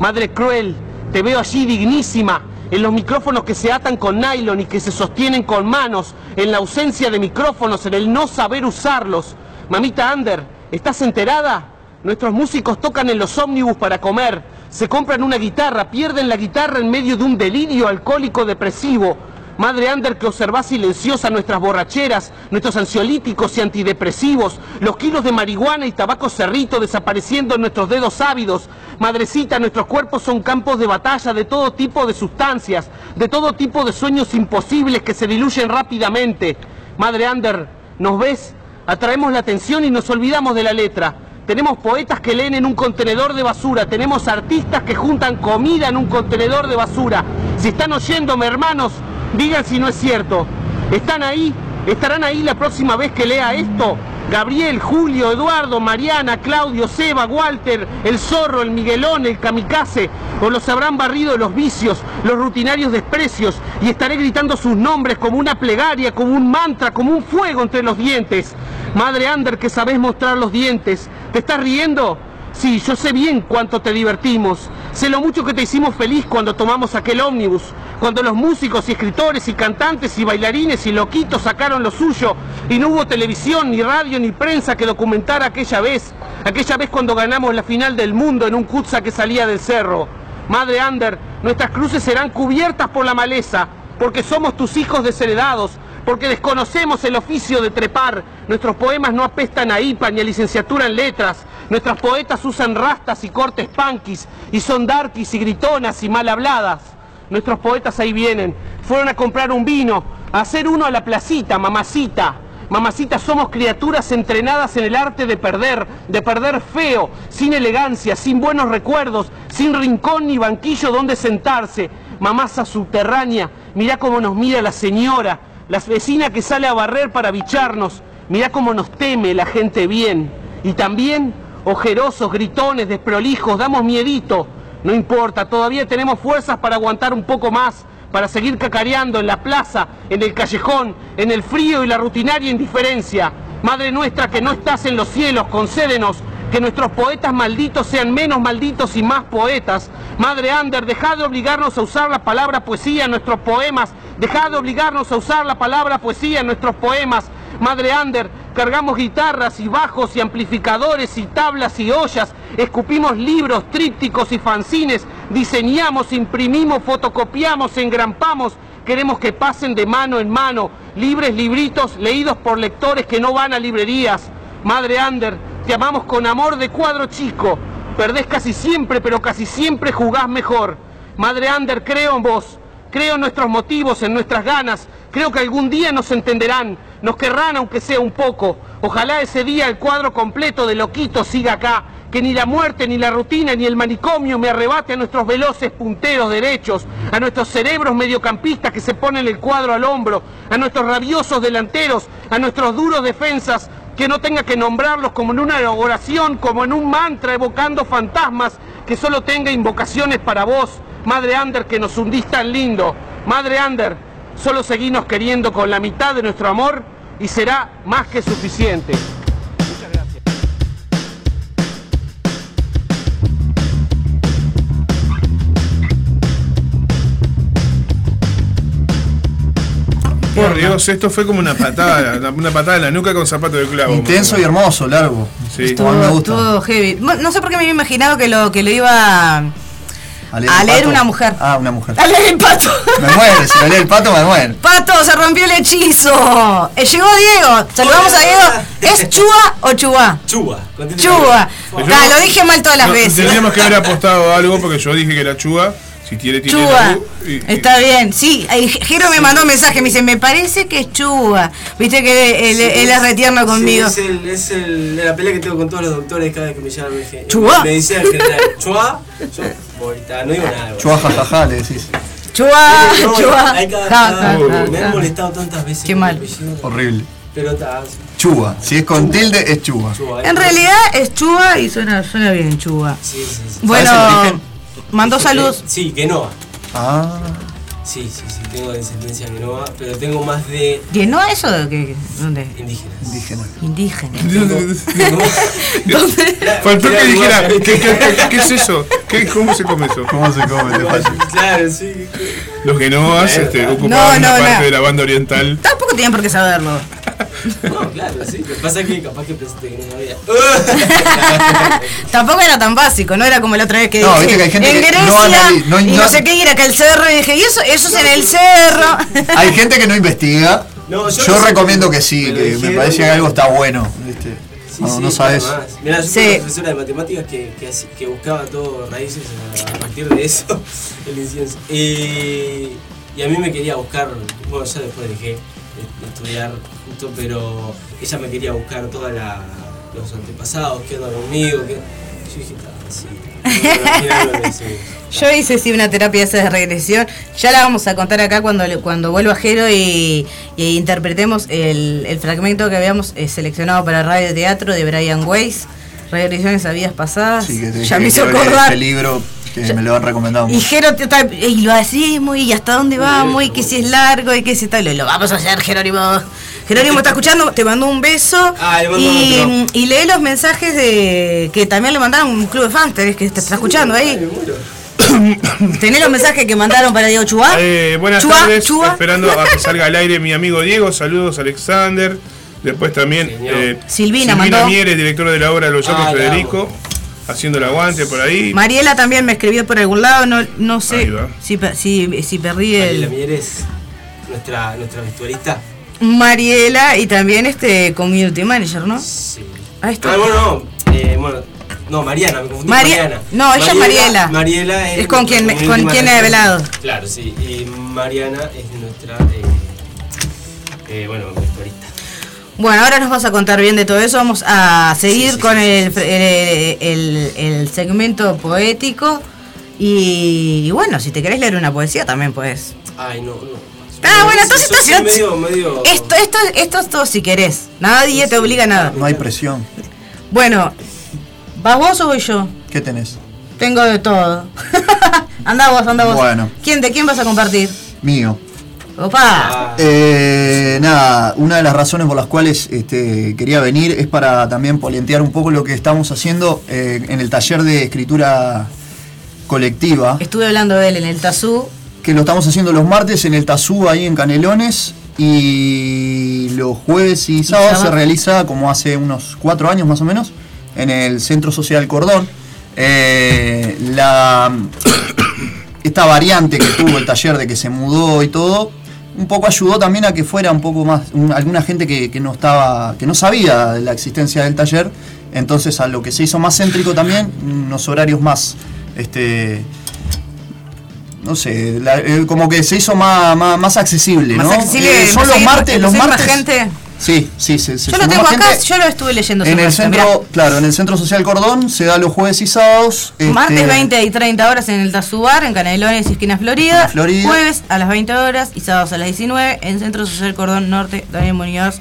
Madre cruel, te veo allí dignísima, en los micrófonos que se atan con nylon y que se sostienen con manos, en la ausencia de micrófonos, en el no saber usarlos. Mamita Ander, ¿estás enterada? Nuestros músicos tocan en los ómnibus para comer, se compran una guitarra, pierden la guitarra en medio de un delirio alcohólico depresivo. Madre Ander que observa silenciosa nuestras borracheras, nuestros ansiolíticos y antidepresivos, los kilos de marihuana y tabaco cerrito desapareciendo en nuestros dedos ávidos. Madrecita, nuestros cuerpos son campos de batalla de todo tipo de sustancias, de todo tipo de sueños imposibles que se diluyen rápidamente. Madre Ander, ¿nos ves? Atraemos la atención y nos olvidamos de la letra. Tenemos poetas que leen en un contenedor de basura, tenemos artistas que juntan comida en un contenedor de basura. Si están oyéndome, hermanos, digan si no es cierto. ¿Están ahí? ¿Estarán ahí la próxima vez que lea esto? Gabriel, Julio, Eduardo, Mariana, Claudio, Seba, Walter, el zorro, el Miguelón, el kamikaze, o los habrán barrido los vicios, los rutinarios desprecios, y estaré gritando sus nombres como una plegaria, como un mantra, como un fuego entre los dientes. Madre Ander, que sabés mostrar los dientes, ¿te estás riendo? Sí, yo sé bien cuánto te divertimos. Sé lo mucho que te hicimos feliz cuando tomamos aquel ómnibus. Cuando los músicos y escritores y cantantes y bailarines y loquitos sacaron lo suyo. Y no hubo televisión, ni radio, ni prensa que documentara aquella vez. Aquella vez cuando ganamos la final del mundo en un Kutza que salía del cerro. Madre Ander, nuestras cruces serán cubiertas por la maleza. Porque somos tus hijos desheredados porque desconocemos el oficio de trepar. Nuestros poemas no apestan a IPA ni a licenciatura en letras. Nuestras poetas usan rastas y cortes punkis, y son darkies y gritonas y mal habladas. Nuestros poetas ahí vienen. Fueron a comprar un vino, a hacer uno a la placita, mamacita. Mamacita, somos criaturas entrenadas en el arte de perder, de perder feo, sin elegancia, sin buenos recuerdos, sin rincón ni banquillo donde sentarse. Mamasa subterránea, mirá cómo nos mira la señora, la vecina que sale a barrer para bicharnos. Mirá cómo nos teme la gente bien. Y también, ojerosos, gritones, desprolijos, damos miedito. No importa, todavía tenemos fuerzas para aguantar un poco más, para seguir cacareando en la plaza, en el callejón, en el frío y la rutinaria indiferencia. Madre nuestra que no estás en los cielos, concédenos que nuestros poetas malditos sean menos malditos y más poetas. Madre Ander, dejad de obligarnos a usar la palabra poesía en nuestros poemas. Dejad de obligarnos a usar la palabra poesía en nuestros poemas. Madre Ander, cargamos guitarras y bajos y amplificadores y tablas y ollas, escupimos libros, trípticos y fanzines, diseñamos, imprimimos, fotocopiamos, engrampamos, queremos que pasen de mano en mano, libres libritos leídos por lectores que no van a librerías. Madre Ander, te amamos con amor de cuadro chico, perdés casi siempre, pero casi siempre jugás mejor. Madre Ander, creo en vos. Creo en nuestros motivos, en nuestras ganas. Creo que algún día nos entenderán, nos querrán aunque sea un poco. Ojalá ese día el cuadro completo de Loquito siga acá. Que ni la muerte, ni la rutina, ni el manicomio me arrebate a nuestros veloces punteros derechos, a nuestros cerebros mediocampistas que se ponen el cuadro al hombro, a nuestros rabiosos delanteros, a nuestros duros defensas, que no tenga que nombrarlos como en una oración, como en un mantra evocando fantasmas, que solo tenga invocaciones para vos. Madre Ander, que nos hundís tan lindo. Madre Ander, solo seguimos queriendo con la mitad de nuestro amor y será más que suficiente. Por Dios, esto fue como una patada, una, patada en la nuca con zapato de clavo. Intenso y hermoso, largo. Sí. Mí me Estuvo, gusta. estuvo heavy. No sé por qué me había imaginado que lo, que lo iba a ¿A a el leer una mujer. Ah, una mujer. a leer el pato. Me muere, si lo lee el pato me muere. Pato, se rompió el hechizo. Eh, llegó Diego. Saludamos a Diego. ¿Es Chua o Chua? Chua. Yo- Claro, lo dije mal todas las No, veces. Tendríamos que haber apostado algo porque yo dije que era Chua. Si tiene, tiene U, y- Está bien, sí. Jero me mandó un mensaje, me dice, me parece que es Chua. Viste que él, él es retierno conmigo. Sí, es, el, es el, la pelea que tengo con todos los doctores cada vez que me llaman. Me, Chua. me dice en general, Chua. Yo, bolita, no digo nada. jajaja, le decís. Chua, No, Chua. hay cada- cada- ja, me han molestado tantas veces. Qué mal. el. Horrible. Pero está. Chuba. Si es con tilde, es chuba. Chua. En realidad es Chua y suena, suena bien Chua. Sí, sí, sí. Bueno, mandó saludos. Sí, que no. Ah. Sí, sí, sí, tengo descendencia que no pero tengo más de ¿Llenó eso? de que- ¿Dónde? indígenas. Indígena. Indígena. Tengo- ¿Dónde? Faltó que Era dijera, ¿qué, qué, qué- qué es eso? ¿Qué, ¿Cómo se come eso? ¿Cómo se come? Claro, sí. Los genoas este, No, ocupaban una no, parte no. de la banda oriental. Tampoco tenían por qué saberlo. No, claro, sí. Lo que pasa es que capaz que pensaste que no sabía. Tampoco era tan básico, no era como la otra vez que No, dije. viste que hay gente en que Grecia no no- y no, no- sé qué ir acá al cerro y dije, y eso, eso es en el cerro. Hay gente que no investiga. No, yo yo no sé, recomiendo que sí, me que me parece que algo está bueno. ¿viste? Sí, no, sí, no sabes. Mirá, yo Sí. una profesora de matemáticas que, que, buscaba todo raíces a, a partir de eso, el incienso. Y, y a mí me quería buscar, bueno, ya después dejé de, de estudiar justo, pero ella me quería buscar todos los antepasados, qué onda conmigo, que yo dije, "Ah, sí. Yo hice sí una terapia esa de regresión. Ya la vamos a contar acá cuando le- cuando vuelva Jero y, y interpretemos el, el fragmento que habíamos eh, seleccionado para radio teatro de Brian Weiss. Regresiones a vidas pasadas. Sí, que te ya que me hizo acordar. Ese libro que Ya- me lo han recomendado Y. Jero te está- y lo hacemos y hasta dónde vamos y que si es largo y que si tal. Lo, lo vamos a hacer, Jerónimo. Jerónimo está escuchando, te mandó un beso. Ah, le mando y, otro. y lee los mensajes de que también le mandaron un club de fans, tenés que te está escuchando Ay, ahí. Tenés los mensajes que mandaron para Diego Chua. Eh, buenas Chua, tardes, Chua. esperando a que salga al aire mi amigo Diego. Saludos, Alexander. Después también eh, Silvina mandó. Mieres, director de la obra Los Ojos Ah, Federico, haciendo el aguante por ahí. Mariela también me escribió por algún lado, no, sé si, si, si perdí Mariela el. Mieres, nuestra, nuestra vestuarista. Mariela y también este community manager, ¿no? Sí. Ahí está. Ah, bueno, no. Eh, bueno, no, Mariana, me confundí. Mariana. no, ella es Mariela. Mariela es, Es con quien- con quien he velado. Claro, sí. Y Mariana es nuestra. Eh, eh, bueno. Bueno, ahora nos vas a contar bien de todo eso. Vamos a seguir con el, el, el- el segmento poético. Y, y bueno, si te querés leer una poesía también puedes. Ay, no, no. Ah, bueno, entonces estás- medio, medio. Esto, esto, esto es todo si querés. Nadie te obliga a nada. No hay presión. Bueno, ¿vas vos o voy yo? ¿Qué tenés? Tengo de todo. anda vos, anda vos. Bueno. ¿Quién, ¿De quién vas a compartir? Mío. Opa. Ah, Eh, nada, una de las razones por las cuales este, quería venir es para también polentear un poco lo que estamos haciendo eh, en el taller de escritura colectiva, Estuve hablando de él en el Tazú. Que lo estamos haciendo los martes en el Tazú ahí en Canelones y los jueves y sábados se realiza como hace unos cuatro años más o menos en el Centro Social Cordón. Eh, la, esta variante que tuvo el taller de que se mudó y todo, un poco ayudó también a que fuera un poco más, un- alguna gente que, que no estaba, que no sabía de la existencia del taller, entonces a lo que se hizo más céntrico también, unos horarios más, este, no sé, la- eh, como que se hizo más, más, más accesible, Más ¿no? accesible, Eh, son los martes, los martes. gente. Sí, sí, se, se Yo lo tengo acá, yo lo estuve leyendo. En el centro, mirá. claro, en el centro social Cordón se da los jueves y sábados. este, Martes 20 y 30 horas en el Tazubar, en Canelones y Esquina Florida. Jueves a las 20 horas y sábados a las 19 en Centro Social Cordón Norte, Daniel Muñoz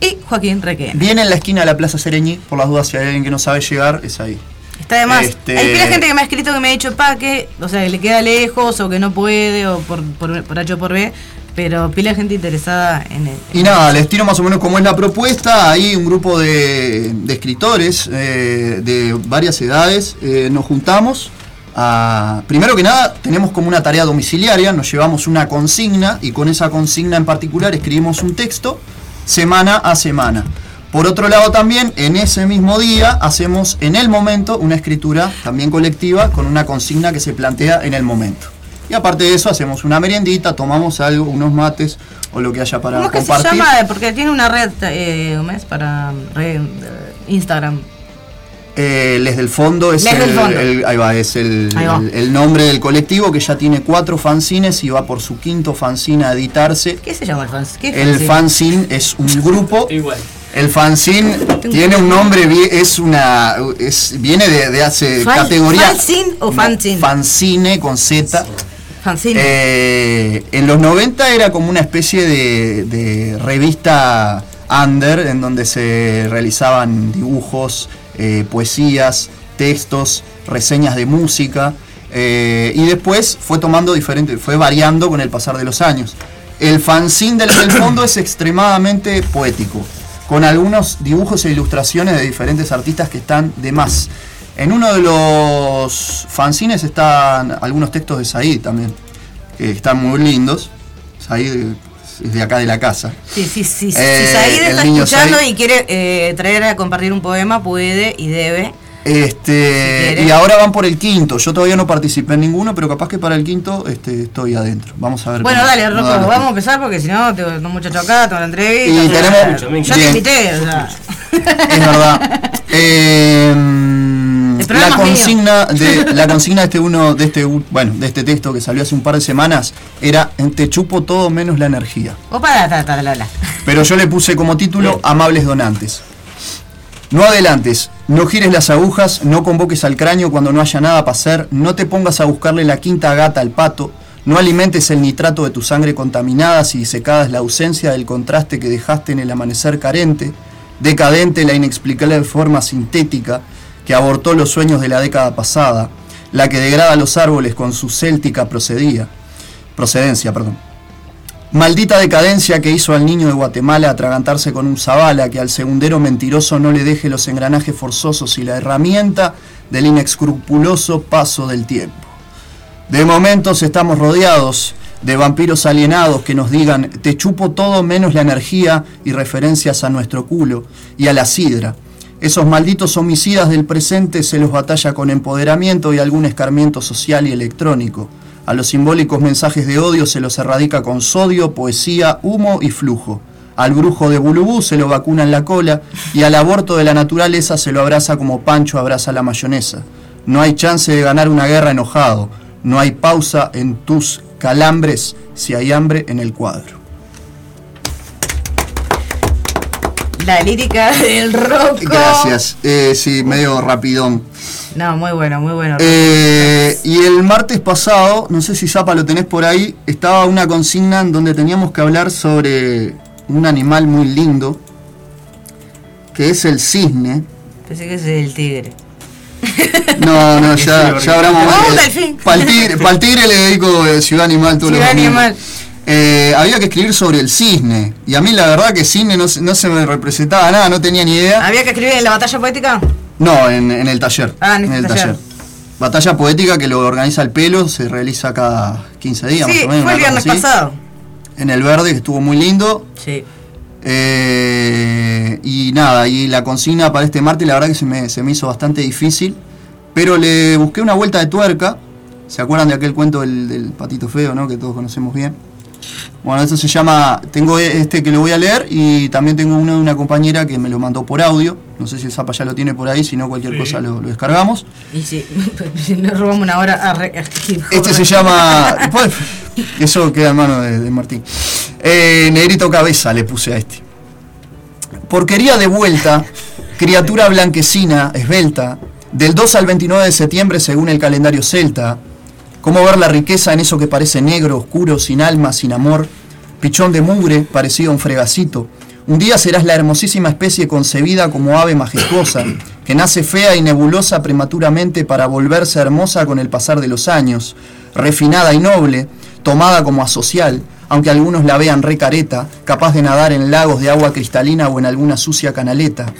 y Joaquín Requén. Viene en la esquina de la Plaza Sereñi, por las dudas si hay alguien que no sabe llegar, es ahí. Está de más. Este- Hay pila gente que me ha escrito que me ha dicho pa que, o sea, que le queda lejos o que no puede o por, por, por H o por B, pero pila gente interesada en el. Y nada, les tiro más o menos cómo es la propuesta. Hay un grupo de, de escritores eh, de varias edades. eh, nos juntamos a- Primero que nada, tenemos como una tarea domiciliaria, nos llevamos una consigna y con esa consigna en particular escribimos un texto semana a semana. Por otro lado también, en ese mismo día hacemos en el momento una escritura también colectiva con una consigna que se plantea en el momento. Y aparte de eso hacemos una meriendita, tomamos algo, unos mates o lo que haya para ¿Cómo es que se compartir. llama? Porque tiene una red, eh, ¿cómo es? Para red, eh, Instagram. Eh, Les del Fondo es, el, del Fondo. el- ahí va, es el, Ahí va. el- el nombre del colectivo que ya tiene cuatro fanzines y va por su quinto fanzine a editarse. ¿Qué se llama el fanzine? ¿Qué El fanzine es un grupo. Igual. El fanzine tiene un nombre, es una, es, viene de, de hace Fan- categoría. ¿Fanzine o No, fanzine? Fanzine con Z. Fanzine. Eh, en los 90 era como una especie de, de revista under en donde se realizaban dibujos, eh, poesías, textos, reseñas de música eh, y después fue tomando diferente, fue variando con el pasar de los años. El fanzine del, del fondo es extremadamente poético, con algunos dibujos e ilustraciones de diferentes artistas que están de más. En uno de los fanzines están algunos textos de Said también, que están muy lindos. Said es de acá de la casa. Sí, sí, sí. sí. Eh, si Said está escuchando Said. y quiere eh, traer a compartir un poema, puede y debe. Este, Si y ahora van por el quinto. Yo todavía no participé en ninguno, pero capaz que para el quinto este, estoy adentro. Vamos a ver. Bueno, dale, Rocco, vamos a empezar porque si no, tengo un muchacho acá, tengo la entrevista. Y tenemos- Yo te invité, o sea. Es verdad. Eh, programa la consigna de la consigna de este uno de este bueno de este texto que salió hace un par de semanas era te chupo todo menos la energía. Opa, ta, ta, la, la. Pero yo le puse como título Amables donantes. No adelantes, no gires las agujas, no convoques al cráneo cuando no haya nada para hacer, no te pongas a buscarle la quinta gata al pato, no alimentes el nitrato de tu sangre contaminada si disecadas la ausencia del contraste que dejaste en el amanecer carente, decadente la inexplicable forma sintética que abortó los sueños de la década pasada, la que degrada los árboles con su céltica procedía, procedencia, perdón. Maldita decadencia que hizo al niño de Guatemala atragantarse con un zabala que al segundero mentiroso no le deje los engranajes forzosos y la herramienta del inescrupuloso paso del tiempo. De momentos estamos rodeados de vampiros alienados que nos digan te chupo todo menos la energía y referencias a nuestro culo y a la sidra. Esos malditos homicidas del presente se los batalla con empoderamiento y algún escarmiento social y electrónico. A los simbólicos mensajes de odio se los erradica con sodio, poesía, humo y flujo. Al brujo de Bulubú se lo vacuna en la cola y al aborto de la naturaleza se lo abraza como Pancho abraza la mayonesa. No hay chance de ganar una guerra enojado. No hay pausa en tus calambres si hay hambre en el cuadro. La lírica del Rocco. Gracias. Eh, sí, medio rapidón. No, muy bueno, muy bueno. Eh, y el martes pasado, no sé si Zapa lo tenés por ahí, estaba una consigna en donde teníamos que hablar sobre un animal muy lindo, que es el cisne. Pensé que es el tigre. No, no, ya, ya hablamos ¡Oh, más. delfín! Para el tigre, le dedico eh, Ciudad Animal todos Ciudad domingos. Eh, había que escribir sobre el cisne. Y a mí la verdad que cisne no, se- no se me representaba nada, no tenía ni idea. ¿Había que escribir en la batalla poética? No, en, en el taller. Ah, en este taller. Batalla poética que lo organiza el pelo, se realiza cada 15 días Sí, más o menos. fue el viernes pasado. En el verde, que estuvo muy lindo. Sí. Eh, y nada, y la consigna para este martes la verdad que se me, se me hizo bastante difícil. Pero le busqué una vuelta de tuerca. ¿Se acuerdan de aquel cuento del, del patito feo, no? Que todos conocemos bien. Bueno, esto se llama. Tengo este que lo voy a leer y también tengo uno de una compañera que me lo mandó por audio. No sé si el Zapa ya lo tiene por ahí, si no cualquier Sí. cosa lo, lo descargamos. Y sí, si nos robamos una hora a re-. Este se llama. pues, eso queda en mano de, de Martín. Eh, Negrito Cabeza le puse a este. Porquería de vuelta, criatura blanquecina, esbelta, del 2 al 29 de septiembre según el calendario celta. ¿Cómo ver la riqueza en eso que parece negro, oscuro, sin alma, sin amor? Pichón de mugre, parecido a un fregacito. Un día serás la hermosísima especie concebida como ave majestuosa, que nace fea y nebulosa prematuramente para volverse hermosa con el pasar de los años, refinada y noble, tomada como asocial, aunque algunos la vean recareta, capaz de nadar en lagos de agua cristalina o en alguna sucia canaleta.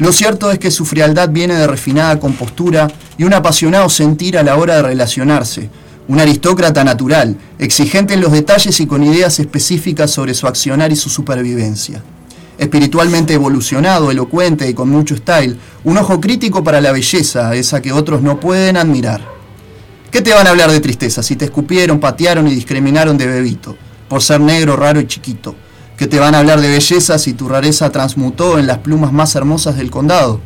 Lo cierto es que su frialdad viene de refinada compostura y un apasionado sentir a la hora de relacionarse. Un aristócrata natural, exigente en los detalles y con ideas específicas sobre su accionar y su supervivencia. Espiritualmente evolucionado, elocuente y con mucho style, un ojo crítico para la belleza, esa que otros no pueden admirar. ¿Qué te van a hablar de tristeza si te escupieron, patearon y discriminaron de bebito, por ser negro, raro y chiquito? ¿Qué te van a hablar de belleza si tu rareza transmutó en las plumas más hermosas del condado?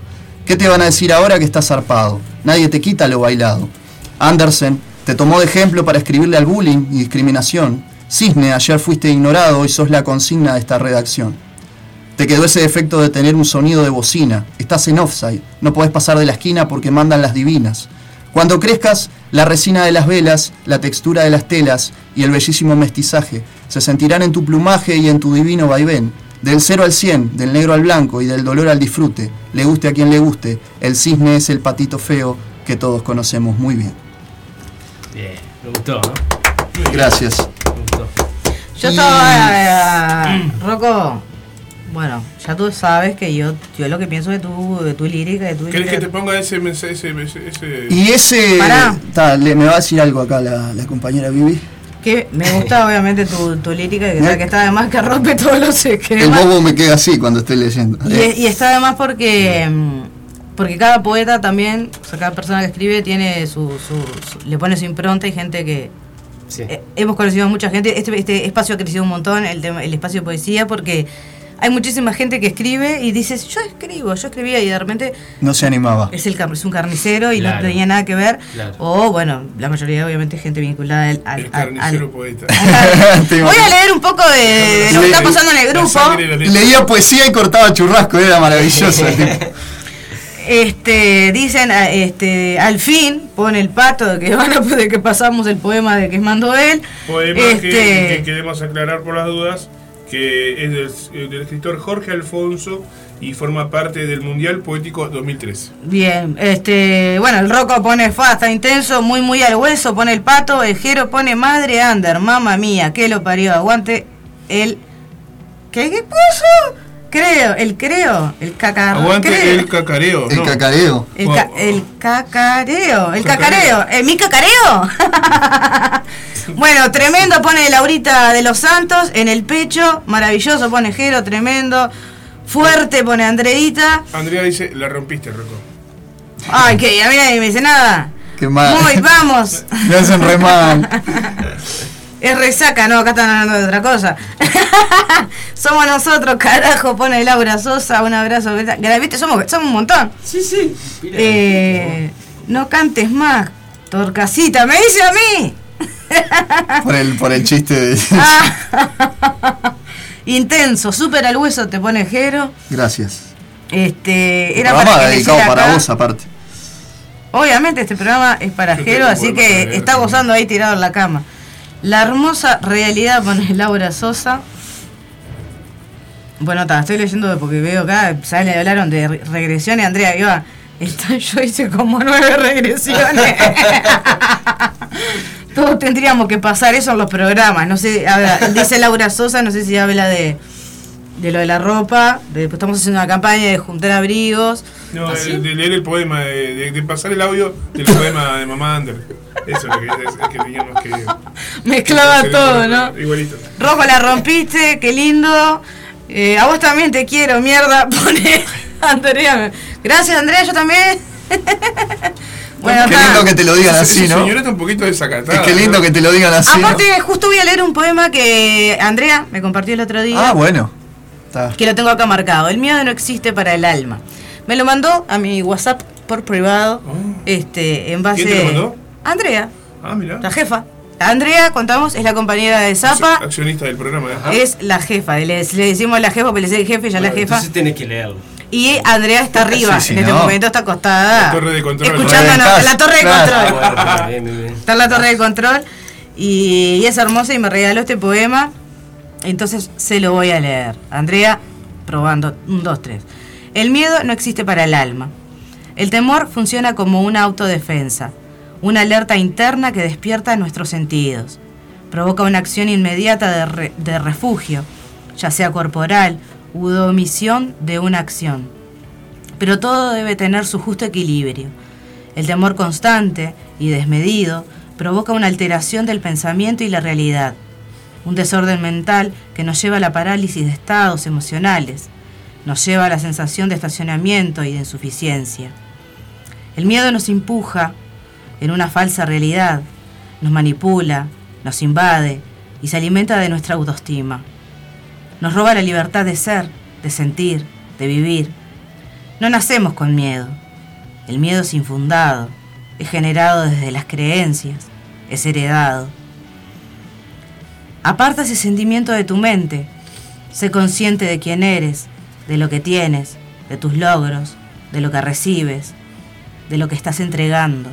¿Qué te van a decir ahora que estás zarpado? Nadie te quita lo bailado. Andersen te tomó de ejemplo para escribirle al bullying y discriminación. Cisne, ayer fuiste ignorado, hoy sos la consigna de esta redacción. Te quedó ese defecto de tener un sonido de bocina. Estás en offside, no podés pasar de la esquina porque mandan las divinas. Cuando crezcas, la resina de las velas, la textura de las telas y el bellísimo mestizaje se sentirán en tu plumaje y en tu divino vaivén. Del 0 al 100, del negro al blanco y del dolor al disfrute, le guste a quien le guste, el cisne es el patito feo que todos conocemos muy bien. Bien, me gustó, ¿no? Gracias. Me gustó. Yo Y- estaba, eh, Rocco, bueno, ya tú sabes que yo, yo lo que pienso de tu, de tu lírica, de tu ¿Querés que te ponga ese mensaje? Ese, ese, ese- Y ese... Pará. Ta, le- me va a decir algo acá la, la compañera Vivi. Que me gusta obviamente tu, tu lírica, que, está además que rompe todos los El esquemas. bobo me queda así cuando estoy leyendo. Y, y está además porque mm, porque cada poeta también, o sea, cada persona que escribe tiene su, su- su- le pone su impronta y gente que Sí. eh, hemos conocido a mucha gente. Este, este espacio ha crecido un montón, el, tema- el espacio de poesía, porque hay muchísima gente que escribe y dices, yo escribo, yo escribía y de repente No se animaba. es, el, es un carnicero y no tenía nada que ver. Claro. O bueno, la mayoría obviamente gente vinculada al... al- el carnicero al- poeta. Voy a leer un poco de, de lo que está pasando en el grupo. Leía poesía y cortaba churrasco, era maravilloso. el tipo. Este, dicen, a- este, al fin, pone el pato de que van a de que pasamos el poema de que mandó él. Poema Este, que, que queremos aclarar por las dudas, que es del, eh, del escritor Jorge Alfonso y forma parte del Mundial Poético 2003. Bien, este, bueno, el Rocco pone fasta, intenso, muy muy al hueso, pone el pato, el Jero pone madre under, mamá mía, que lo parió, aguante el ¿Qué, qué puso? Creo, el creo, el cacar, Aguante creo. el cacareo. El no. cacareo. El, ca- el cacareo, el Cacareo. cacareo, ¿el mi cacareo? bueno, tremendo pone Laurita de los Santos en el pecho, maravilloso pone Jero, tremendo, fuerte pone Andreita, Andrea dice, la rompiste, Rocco. ay que a mí nadie me dice nada. Qué mal. Muy, vamos. Me hacen re mal. Es resaca, no, acá están hablando de otra cosa. somos nosotros, carajo, pone Laura Sosa, un abrazo. ¿Viste? Somos, somos un montón. Sí, sí. Mira. Eh, no cantes más, Torcasita, me dice a mí. Por el, por el chiste de. Ah. Intenso, súper al hueso te pone Jero. Gracias. Este, era Programa para que dedicado para acá. vos, aparte. Obviamente este programa es para Yo Jero, así que leer está gozando ahí tirado en la cama. La hermosa realidad pone Laura Sosa. Bueno, está, estoy leyendo porque veo acá, sale, hablaron de re- regresiones, Andrea iba. Yo hice como nueve regresiones. Todos tendríamos que pasar eso en los programas. No sé, habla- dice Laura Sosa, no sé si habla de, de lo de la ropa, de, estamos haciendo una campaña de juntar abrigos. No, ¿Ah, de, leer el poema, de, de- de pasar el audio del poema de Mamá Ander. Eso es lo que, es, es que teníamos que. Mezclaba todo, ¿no? Igualito. Rojo la rompiste, qué lindo. Eh, a vos también te quiero, mierda. Pone Andrea. Gracias, Andrea, yo también. bueno, Qué lindo que te lo digan así, ¿no? señora está un poquito desacatada. Es que lindo que te lo digan así. ¿no? Aparte, justo voy a leer un poema que Andrea me compartió el otro día. Ah, bueno. Está. que lo tengo acá marcado. El miedo no existe para el alma. Me lo mandó a mi WhatsApp por privado. este, en base. Oh. ¿Quién te lo mandó? Andrea, Ah, mira. la jefa. Andrea, contamos, es la compañera de Zapa. Accionista del programa. ¿eh? Es la jefa, le, le decimos la jefa, porque le dice el jefe, ya la Bueno, jefa. Entonces tenés que leerlo. Y Andrea está arriba, Sí, sí, en este no. momento está acostada. La torre de control. La torre de control. Está en la torre de control. Y, y es hermosa y me regaló este poema. Entonces se lo voy a leer. Andrea, probando. Un, dos, tres. El miedo no existe para el alma. El temor funciona como una autodefensa, una alerta interna que despierta nuestros sentidos. Provoca una acción inmediata de, re- de refugio, ya sea corporal u omisión de una acción. pero todo debe tener su justo equilibrio. El temor constante y desmedido provoca una alteración del pensamiento y la realidad, un desorden mental que nos lleva a la parálisis de estados emocionales, nos lleva a la sensación de estacionamiento y de insuficiencia. El miedo nos empuja en una falsa realidad, nos manipula, nos invade y se alimenta de nuestra autoestima. Nos roba la libertad de ser, de sentir, de vivir. No nacemos con miedo. El miedo es infundado, es generado desde las creencias, es heredado. Aparta ese sentimiento de tu mente. Sé consciente de quién eres, de lo que tienes, de tus logros, de lo que recibes, de lo que estás entregando.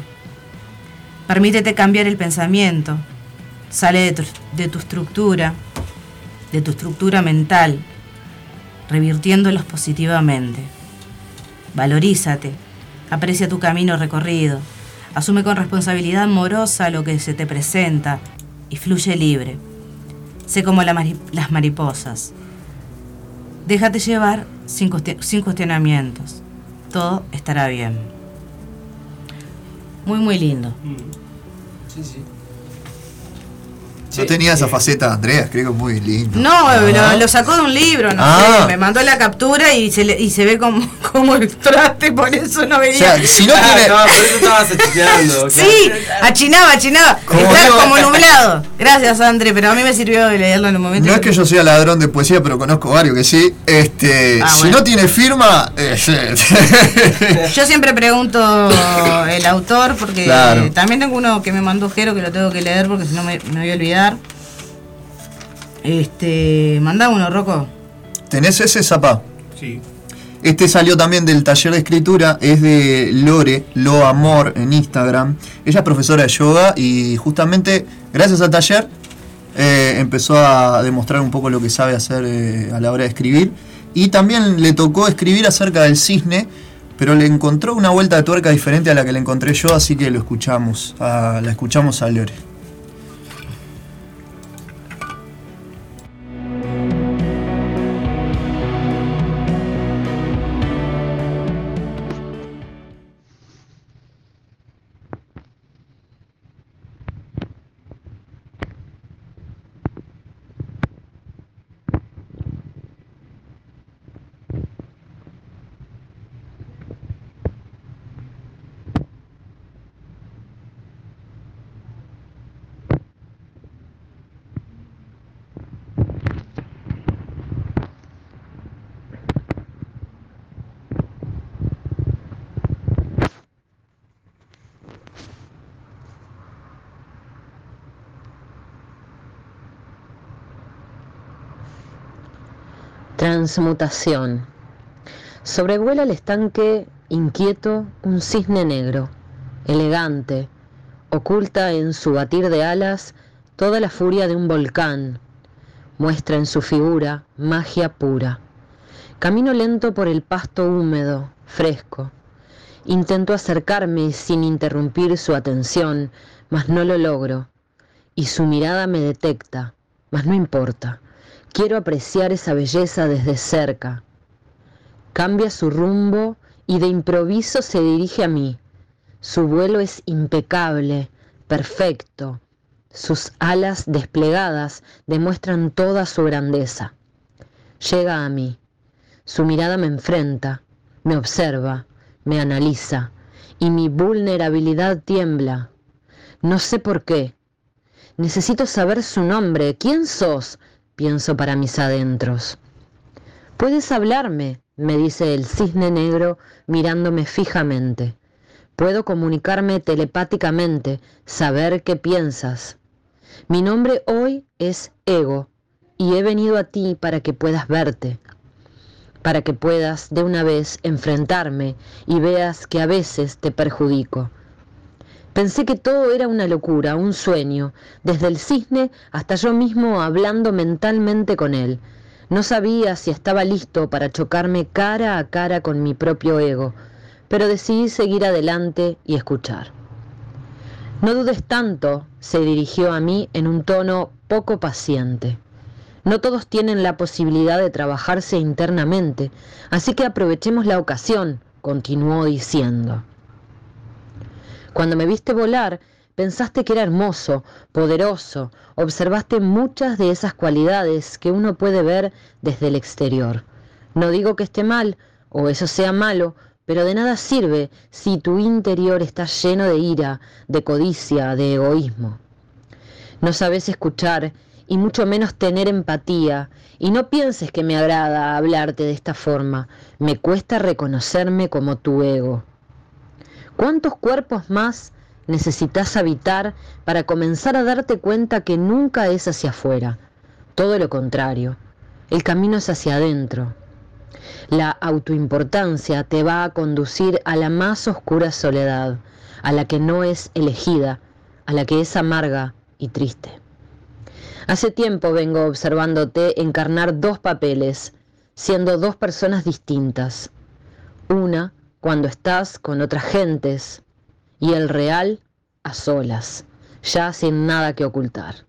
Permítete cambiar el pensamiento. Sale de tu, de tu estructura, de tu estructura mental, revirtiéndolos positivamente. Valorízate, aprecia tu camino recorrido, asume con responsabilidad amorosa lo que se te presenta y fluye libre. Sé como las mariposas. Déjate llevar sin, sin cuestionamientos. Todo estará bien. Muy, muy lindo. Sí, sí. No tenía esa faceta, Andrea, creo que muy lindo. No, Ah. lo, lo sacó de un libro, no Ah. sé. Me mandó la captura y se, le- y se ve como, como el traste, por eso no O veía. sea, si no Ah, tiene. no, por eso estabas achineando. Sí, achinaba, achinaba. Está digo- como nublado. Gracias, André, pero a mí me sirvió de leerlo en un momento. No es que yo sea ladrón de poesía, pero conozco varios que sí. Este, Ah, si bueno. no tiene firma, eh, Yo siempre pregunto el autor porque Claro. también tengo uno que me mandó Jero que lo tengo que leer porque si no me, me voy a Este, manda uno, Rocco. ¿Tenés ese zapá? Sí. Este salió también del taller de escritura, es de Lore, Lo Amor en Instagram. Ella es profesora de yoga y justamente gracias al taller eh, empezó a demostrar un poco lo que sabe hacer eh, a la hora de escribir. Y también le tocó escribir acerca del cisne, pero le encontró una vuelta de tuerca diferente a la que le encontré yo, así que lo escuchamos, a- la escuchamos a Lore. Transmutación. Sobrevuela el estanque inquieto un cisne negro, elegante, oculta en su batir de alas toda la furia de un volcán, muestra en su figura magia pura. Camino lento por el pasto húmedo, fresco. Intento acercarme sin interrumpir su atención, mas no lo logro. Y su mirada me detecta, mas no importa. Quiero apreciar esa belleza desde cerca. Cambia su rumbo y de improviso se dirige a mí. Su vuelo es impecable, perfecto. Sus alas desplegadas demuestran toda su grandeza. Llega a mí. Su mirada me enfrenta, me observa, me analiza y mi vulnerabilidad tiembla. No sé por qué. Necesito saber su nombre. ¿Quién sos? Pienso para mis adentros. Puedes hablarme, me dice el cisne negro mirándome fijamente. Puedo comunicarme telepáticamente, saber qué piensas. Mi nombre hoy es Ego y he venido a ti para que puedas verte, para que puedas de una vez enfrentarme y veas que a veces te perjudico. Pensé que todo era una locura, un sueño, desde el cisne hasta yo mismo hablando mentalmente con él. No sabía si estaba listo para chocarme cara a cara con mi propio ego, pero decidí seguir adelante y escuchar. No dudes tanto, se dirigió a mí en un tono poco paciente. No todos tienen la posibilidad de trabajarse internamente, así que aprovechemos la ocasión, continuó diciendo. Cuando me viste volar, pensaste que era hermoso, poderoso, observaste muchas de esas cualidades que uno puede ver desde el exterior. No digo que esté mal o eso sea malo, pero de nada sirve si tu interior está lleno de ira, de codicia, de egoísmo. No sabes escuchar y mucho menos tener empatía, y no pienses que me agrada hablarte de esta forma, me cuesta reconocerme como tu ego. ¿Cuántos cuerpos más necesitas habitar para comenzar a darte cuenta que nunca es hacia afuera? Todo lo contrario, el camino es hacia adentro. La autoimportancia te va a conducir a la más oscura soledad, a la que no es elegida, a la que es amarga y triste. Hace tiempo vengo observándote encarnar dos papeles, siendo dos personas distintas. Una cuando estás con otras gentes y el real a solas, ya sin nada que ocultar.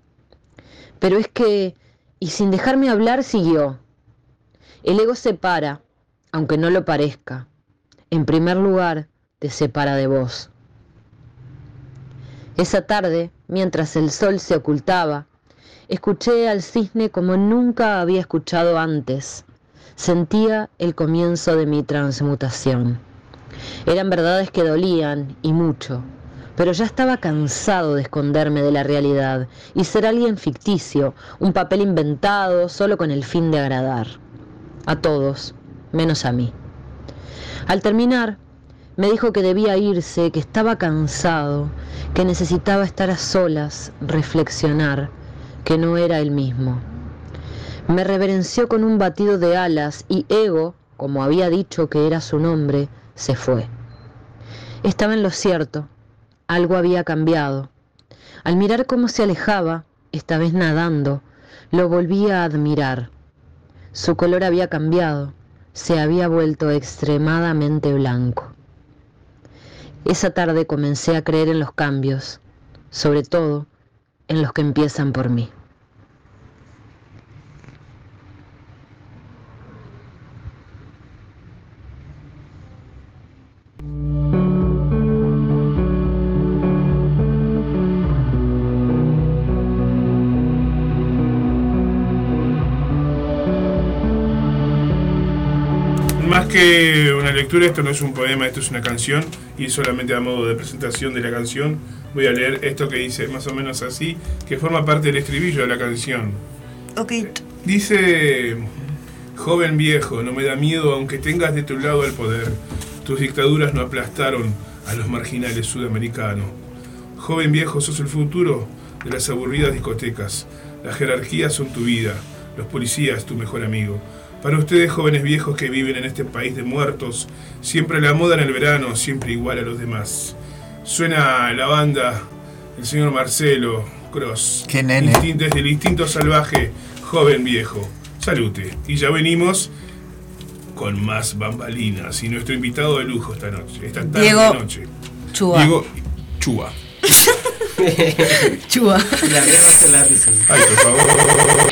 Pero es que, y sin dejarme hablar, siguió. El ego separa, aunque no lo parezca. En primer lugar, te separa de vos. Esa tarde, mientras el sol se ocultaba, escuché al cisne como nunca había escuchado antes. Sentía el comienzo de mi transmutación. Eran verdades que dolían y mucho, pero ya estaba cansado de esconderme de la realidad y ser alguien ficticio, un papel inventado solo con el fin de agradar. A todos, menos a mí. Al terminar, me dijo que debía irse, que estaba cansado, que necesitaba estar a solas, reflexionar, que no era el mismo. Me reverenció con un batido de alas y Ego, como había dicho que era su nombre, se fue. Estaba en lo cierto, algo había cambiado. Al mirar cómo se alejaba, esta vez nadando, lo volví a admirar. Su color había cambiado, se había vuelto extremadamente blanco. Esa tarde comencé a creer en los cambios, sobre todo en los que empiezan por mí. Más que una lectura, esto no es un poema, esto es una canción y solamente a modo de presentación de la canción voy a leer esto que dice más o menos así, que forma parte del estribillo de la canción. Ok. Dice, joven viejo, no me da miedo aunque tengas de tu lado el poder. Tus dictaduras no aplastaron a los marginales sudamericanos. Joven viejo, sos el futuro de las aburridas discotecas. Las jerarquías son tu vida, los policías tu mejor amigo. Para ustedes, jóvenes viejos que viven en este país de muertos, siempre la moda en el verano, siempre igual a los demás. Suena la banda, el señor Marcelo Cross. Qué nene. Desde el instinto salvaje, joven viejo. Salute. Y ya venimos con más bambalinas y nuestro invitado de lujo esta noche, esta tarde Diego noche. Chua. Diego Chua. Chua. La guerra se la risa. Ay, por favor.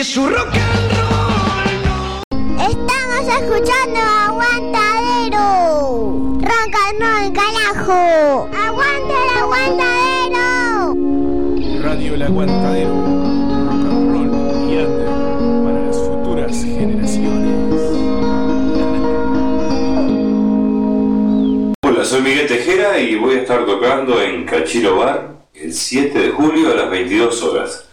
Si es su rock and roll Estamos escuchando Aguantadero. Rock and roll, carajo. Aguanta el aguantadero. Radio El Aguantadero. Rock and roll y under para las futuras generaciones. Hola, soy Miguel Tejera y voy a estar tocando en Cachiro Bar el 7 de julio a las 22 horas.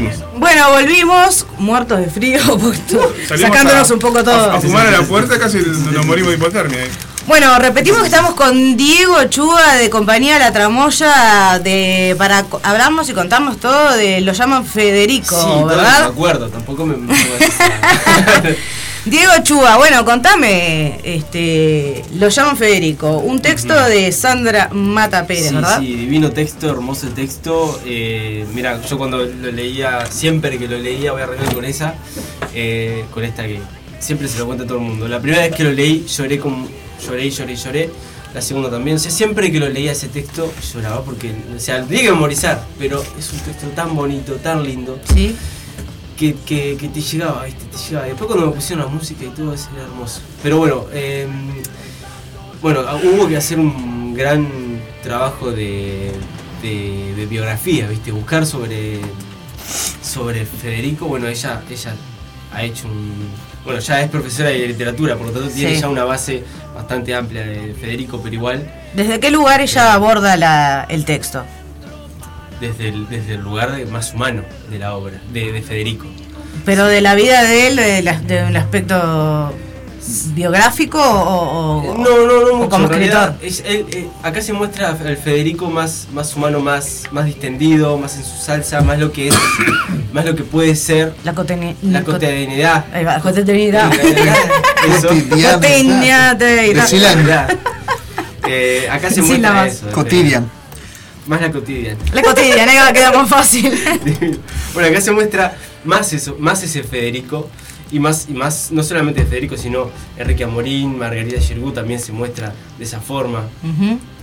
Volvimos. Bueno, volvimos, muertos de frío, sacándonos a- un poco todo. A, a fumar a la puerta casi nos morimos de hipotermia. eh. Bueno, repetimos que estamos con Diego Chua de compañía La Tramoya de para hablarnos y contarnos todo de lo llaman Federico, Sí, ¿verdad? me acuerdo, tampoco me, me Diego Chua, bueno, contame, este, lo llaman Federico, un texto de Sandra Mata Pérez, Sí, ¿verdad? sí, divino texto, hermoso texto. Eh, mira, yo cuando lo leía, siempre que lo leía, voy a arreglar con esa, eh, con esta que siempre se lo cuenta a todo el mundo. La primera vez que lo leí lloré como lloré lloré lloré, la segunda también. O sea, siempre que lo leía ese texto lloraba porque, o sea, lo tenía que memorizar, pero es un texto tan bonito, tan lindo. Sí. Que, que, que te llegaba, ¿viste? Te llegaba. Después cuando me pusieron la música y todo, eso era hermoso. Pero bueno, eh, bueno, hubo que hacer un gran trabajo de, de, de biografía, ¿viste? Buscar sobre, sobre Federico. Bueno, ella, ella ha hecho un. Bueno, ya es profesora de literatura, por lo tanto tiene Sí. ya una base bastante amplia de Federico, pero igual ¿Desde qué lugar ella aborda la- el texto? Desde el, desde el lugar de- más humano de la obra, de, de Federico. ¿Pero de la vida de él, de, la- de un aspecto biográfico o, o- No, no, no o mucho. como escritor? es- él, eh, acá se muestra el Federico más, más humano, más, más distendido, más en su salsa, más lo que es, más lo que puede ser la, coteni- la cotidianidad. Va, cotidianidad. Cotidianidad. Eh, acá se muestra la eso. eh, Cotidian. Más la cotidiana. La cotidiana, ahí va a quedar más fácil. Bueno, acá se muestra más eso, más ese Federico y más y más no solamente Federico, sino Enrique Amorín, Margarita Girgú también se muestra de esa forma.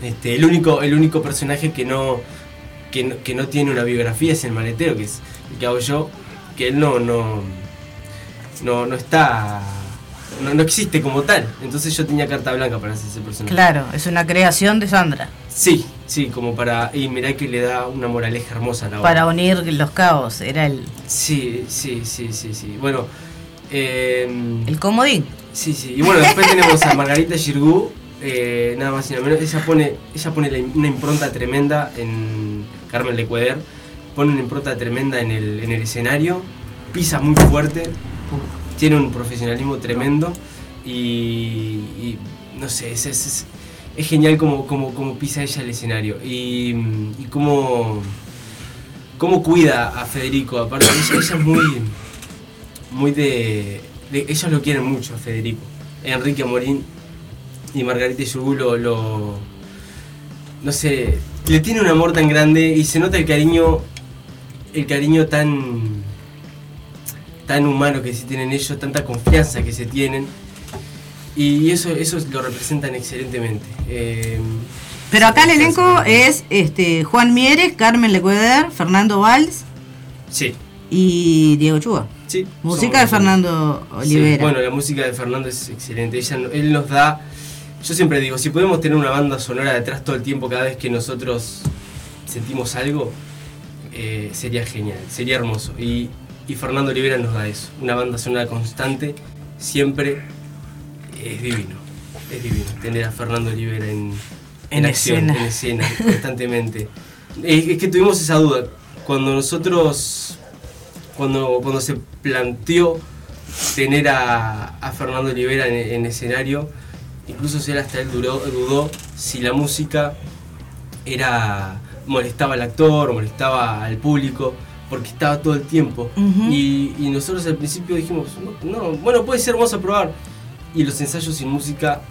Este, el único el único personaje que no que no, que no tiene una biografía es el maletero, que es el que hago yo, que él no no no, no está no, no existe como tal. Entonces yo tenía carta blanca para hacer ese personaje. Claro, es una creación de Sandra. Sí, sí, como para y mirá que le da una moraleja hermosa a la obra. Para unir los cabos, era el, Sí, sí, sí, sí, sí. Bueno, eh, el comodín. sí, sí. Y bueno, después tenemos a Margarita Girgú, eh, nada más y nada menos. Ella pone, ella pone la una impronta tremenda en Carmen Lecueder, pone una impronta tremenda en el, en el escenario, pisa muy fuerte, tiene un profesionalismo tremendo y, y no sé, es, es, es- es genial como, como, como pisa ella el escenario y, y cómo, cómo cuida a Federico. Aparte, ella, ella muy, muy de, de- Ellos lo quieren mucho a Federico. Enrique Amorín y Margarita Yurgú lo, lo- No sé, le tiene un amor tan grande y se nota el cariño. El cariño tan. tan humano que se tienen ellos, tanta confianza que se tienen. Y eso, eso lo representan excelentemente. Eh, Pero acá el elenco es este Juan Mieres, Carmen Lecueder, Fernando Valls sí, y Diego Chua. sí. Música de Fernando Sí, Olivera. bueno, la música de Fernando es excelente. Ella, él nos da. Yo siempre digo, si podemos tener una banda sonora detrás todo el tiempo, cada vez que nosotros sentimos algo, eh, sería genial, sería hermoso. Y, y Fernando Olivera nos da eso. Una banda sonora constante, siempre es divino. Es divino tener a Fernando Olivera en, en, En acción, escena. en escena, constantemente. Es, es que tuvimos esa duda. Cuando nosotros cuando, cuando se planteó tener a, a Fernando Olivera en, en escenario, incluso si él hasta él duró- dudó si la música era molestaba al actor molestaba al público, porque estaba todo el tiempo. Y, y nosotros al principio dijimos, no, no, bueno, puede ser, vamos a probar. Y los ensayos sin música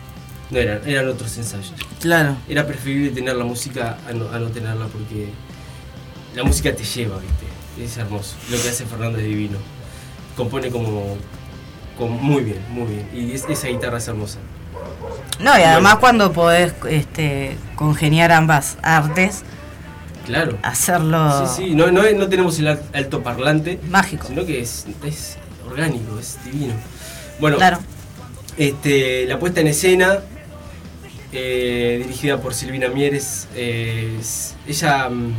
no eran, eran otros ensayos. Claro. Era preferible tener la música a no, a no tenerla porque la música te lleva, ¿viste? Es hermoso. Lo que hace Fernando es divino. Compone como, como muy bien, muy bien. Y es- esa guitarra es hermosa. No, y además cuando podés este, congeniar ambas artes, Claro. hacerlo Sí, sí, no, no, no tenemos el al- alto parlante, mágico. sino que es, es orgánico, es divino. Bueno, Claro. Este, la puesta en escena, eh, dirigida por Silvina Mieres, es- ella mm,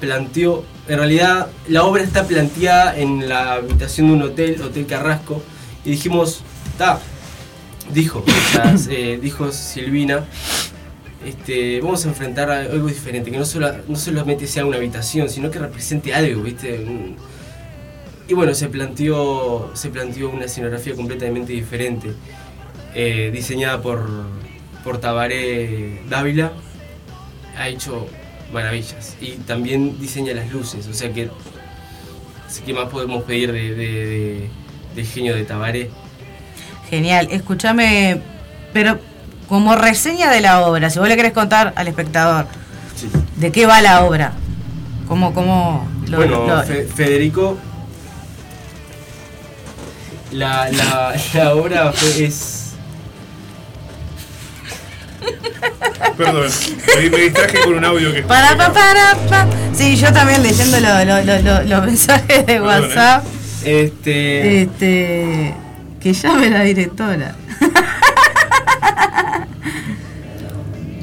planteó, en realidad la obra está planteada en la habitación de un hotel, Hotel Carrasco, y dijimos, está, dijo, eh, dijo Silvina, este, vamos a enfrentar algo diferente, que no, solo, no solamente sea una habitación, sino que represente algo, ¿viste? Un- Y bueno, se planteó, se planteó una escenografía completamente diferente, eh, diseñada por, por Tabaré Dávila, ha hecho maravillas y también diseña las luces, o sea que, ¿qué más podemos pedir de, de- genio de Tabaré? Genial. Escúchame, pero como reseña de la obra, si vos le querés contar al espectador Sí. de qué va la obra, cómo, cómo lo, bueno, lo- Fe- Federico, la, la, la obra fue- es... Perdón, me, distraje con un audio que Para, pa, para, pa. Sí, yo también leyendo lo- lo- lo- lo- los mensajes de WhatsApp. Este. Este. Que llame la directora.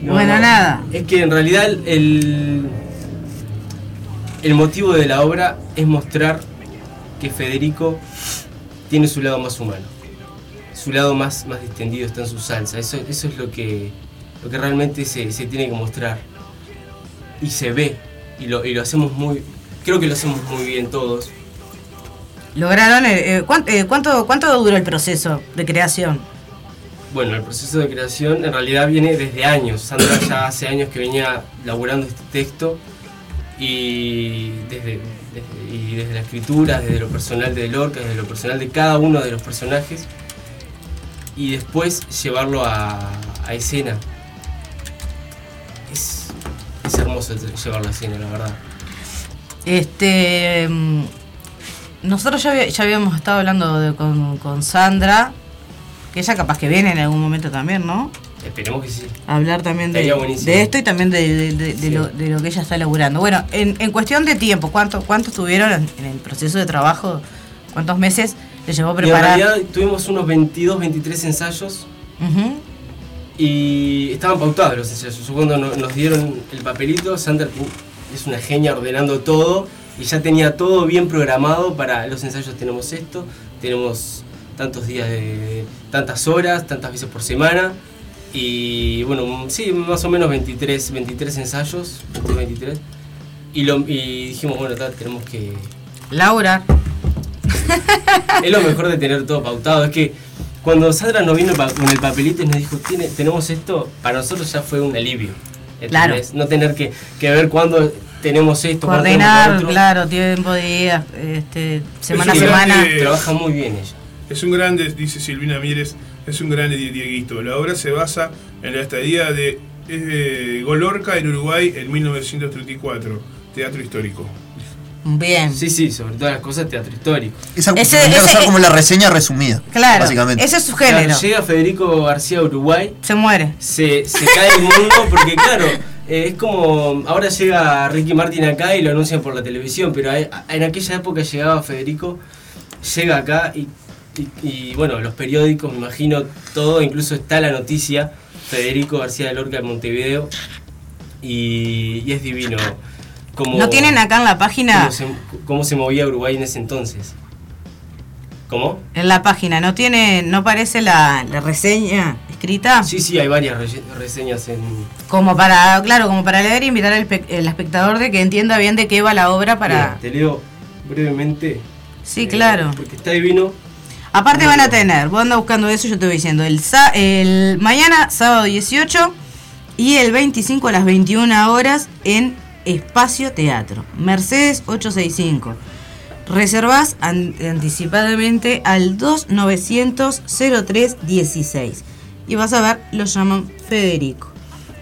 No, bueno, no. nada. Es que en realidad el, el motivo de la obra es mostrar que Federico tiene su lado más humano. Su lado más, más distendido está en su salsa. Eso, eso es lo que, lo que realmente se, se tiene que mostrar. Y se ve. Y lo, y lo hacemos muy. Creo que lo hacemos muy bien todos. Lograron. eh, eh, ¿cuánto, eh, cuánto, ¿Cuánto duró el proceso de creación? Bueno, el proceso de creación en realidad viene desde años. Sandra ya hace años que venía laburando este texto y desde, y desde la escritura, desde lo personal de Lorca, desde lo personal de cada uno de los personajes y después llevarlo a, a escena. Es, es hermoso llevarlo a escena, la verdad. Este. mm, Nosotros ya, ya habíamos estado hablando con, con Sandra, que ella capaz que viene en algún momento también, ¿no? Esperemos que sí. Hablar también de, de esto y también de, de- Sí. lo, de lo que ella está laburando. Bueno, en, en cuestión de tiempo, ¿cuánto, cuánto estuvieron en, en el proceso de trabajo? ¿Cuántos meses le llevó a Y en preparar? realidad tuvimos unos 22, 23 ensayos Ujú. Y estaban pautados los ensayos. Yo cuando no- nos dieron el papelito, Sandra es una genia ordenando todo y ya tenía todo bien programado para los ensayos. Tenemos esto, tenemos tantos días de tantas horas, tantas veces por semana. Y bueno, sí, más o menos 23, 23 ensayos, 22, 23. Y, lo, y dijimos, bueno, tenemos que... Laura. Es lo mejor de tener todo pautado. Es que cuando Sandra nos vino con el papelito y nos dijo, "Tiene- tenemos esto, para nosotros ya fue un alivio. Claro. No tener que, que ver cuándo tenemos esto, cuándo tenemos Coordinar, otro. claro, tiempo, días, este, semana a un semana. grande- Trabaja muy bien ella. Es un grande, dice Silvina Mieres, es un die- Dieguito. La obra se basa en la estadía de eh, Golorca en Uruguay en 1934, teatro histórico. Bien. Sí, sí, sobre todas las cosas teatro histórico. Esa Ese- ese- ser como la reseña resumida. Claro, Básicamente. ese es su género. Claro, llega Federico García a Uruguay. Se muere. Se, se cae el mundo porque, claro, eh, es como. Ahora llega Ricky Martin acá y lo anuncian por la televisión, pero hay- en aquella época llegaba Federico, llega acá y, y- y, bueno, los periódicos, me imagino todo, incluso está la noticia: Federico García de Lorca en Montevideo. Y, y es divino. Como, ¿No tienen acá en la página, Cómo se, cómo se movía Uruguay en ese entonces. ¿Cómo? en la página, no tiene, no aparece la, la reseña escrita? Sí, sí, hay varias re- reseñas en, Como para, claro, como para leer y invitar al el espectador de que entienda bien de qué va la obra para... Mira, te leo brevemente. Sí, eh, claro. Porque está divino. Aparte van a tener, vos andas buscando eso, yo te voy diciendo, el, el mañana, sábado 18 y el 25 a las 21 horas en Espacio Teatro, Mercedes 865. Reservás an- anticipadamente al 2900 0316 y vas a ver, lo llaman Federico.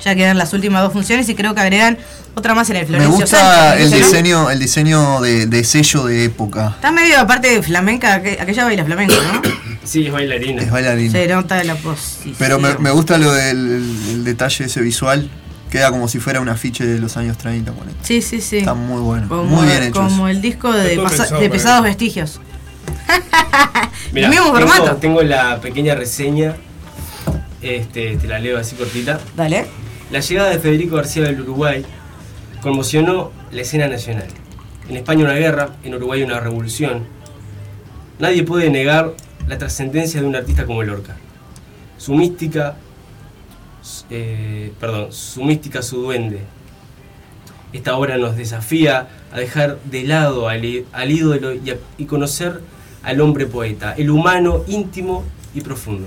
Ya quedan las últimas dos funciones y creo que agregan otra más en el Me Florencio gusta Sánchez, el diseño, el diseño de, de sello de época. Está medio aparte de flamenca, aqu- aquella baila flamenca, ¿no? Sí, es bailarina. Es bailarina. Se nota la posición. Pero me, me gusta lo del el- el detalle ese visual. Queda como si fuera un afiche de los años 30, 40. Sí, sí, sí. Está muy bueno. Como, muy bien hecho. como el disco de, pensado pesados vestigios. Mirá, el mismo tengo, tengo la pequeña reseña. Este, te la leo así cortita. Dale. La llegada de Federico García del Uruguay conmocionó la escena nacional. En España una guerra, en Uruguay una revolución. Nadie puede negar la trascendencia de un artista como Lorca. Su mística, eh, perdón, su mística, su duende. Esta obra nos desafía a dejar de lado al, ídolo y, a- y conocer al hombre poeta, el humano íntimo y profundo.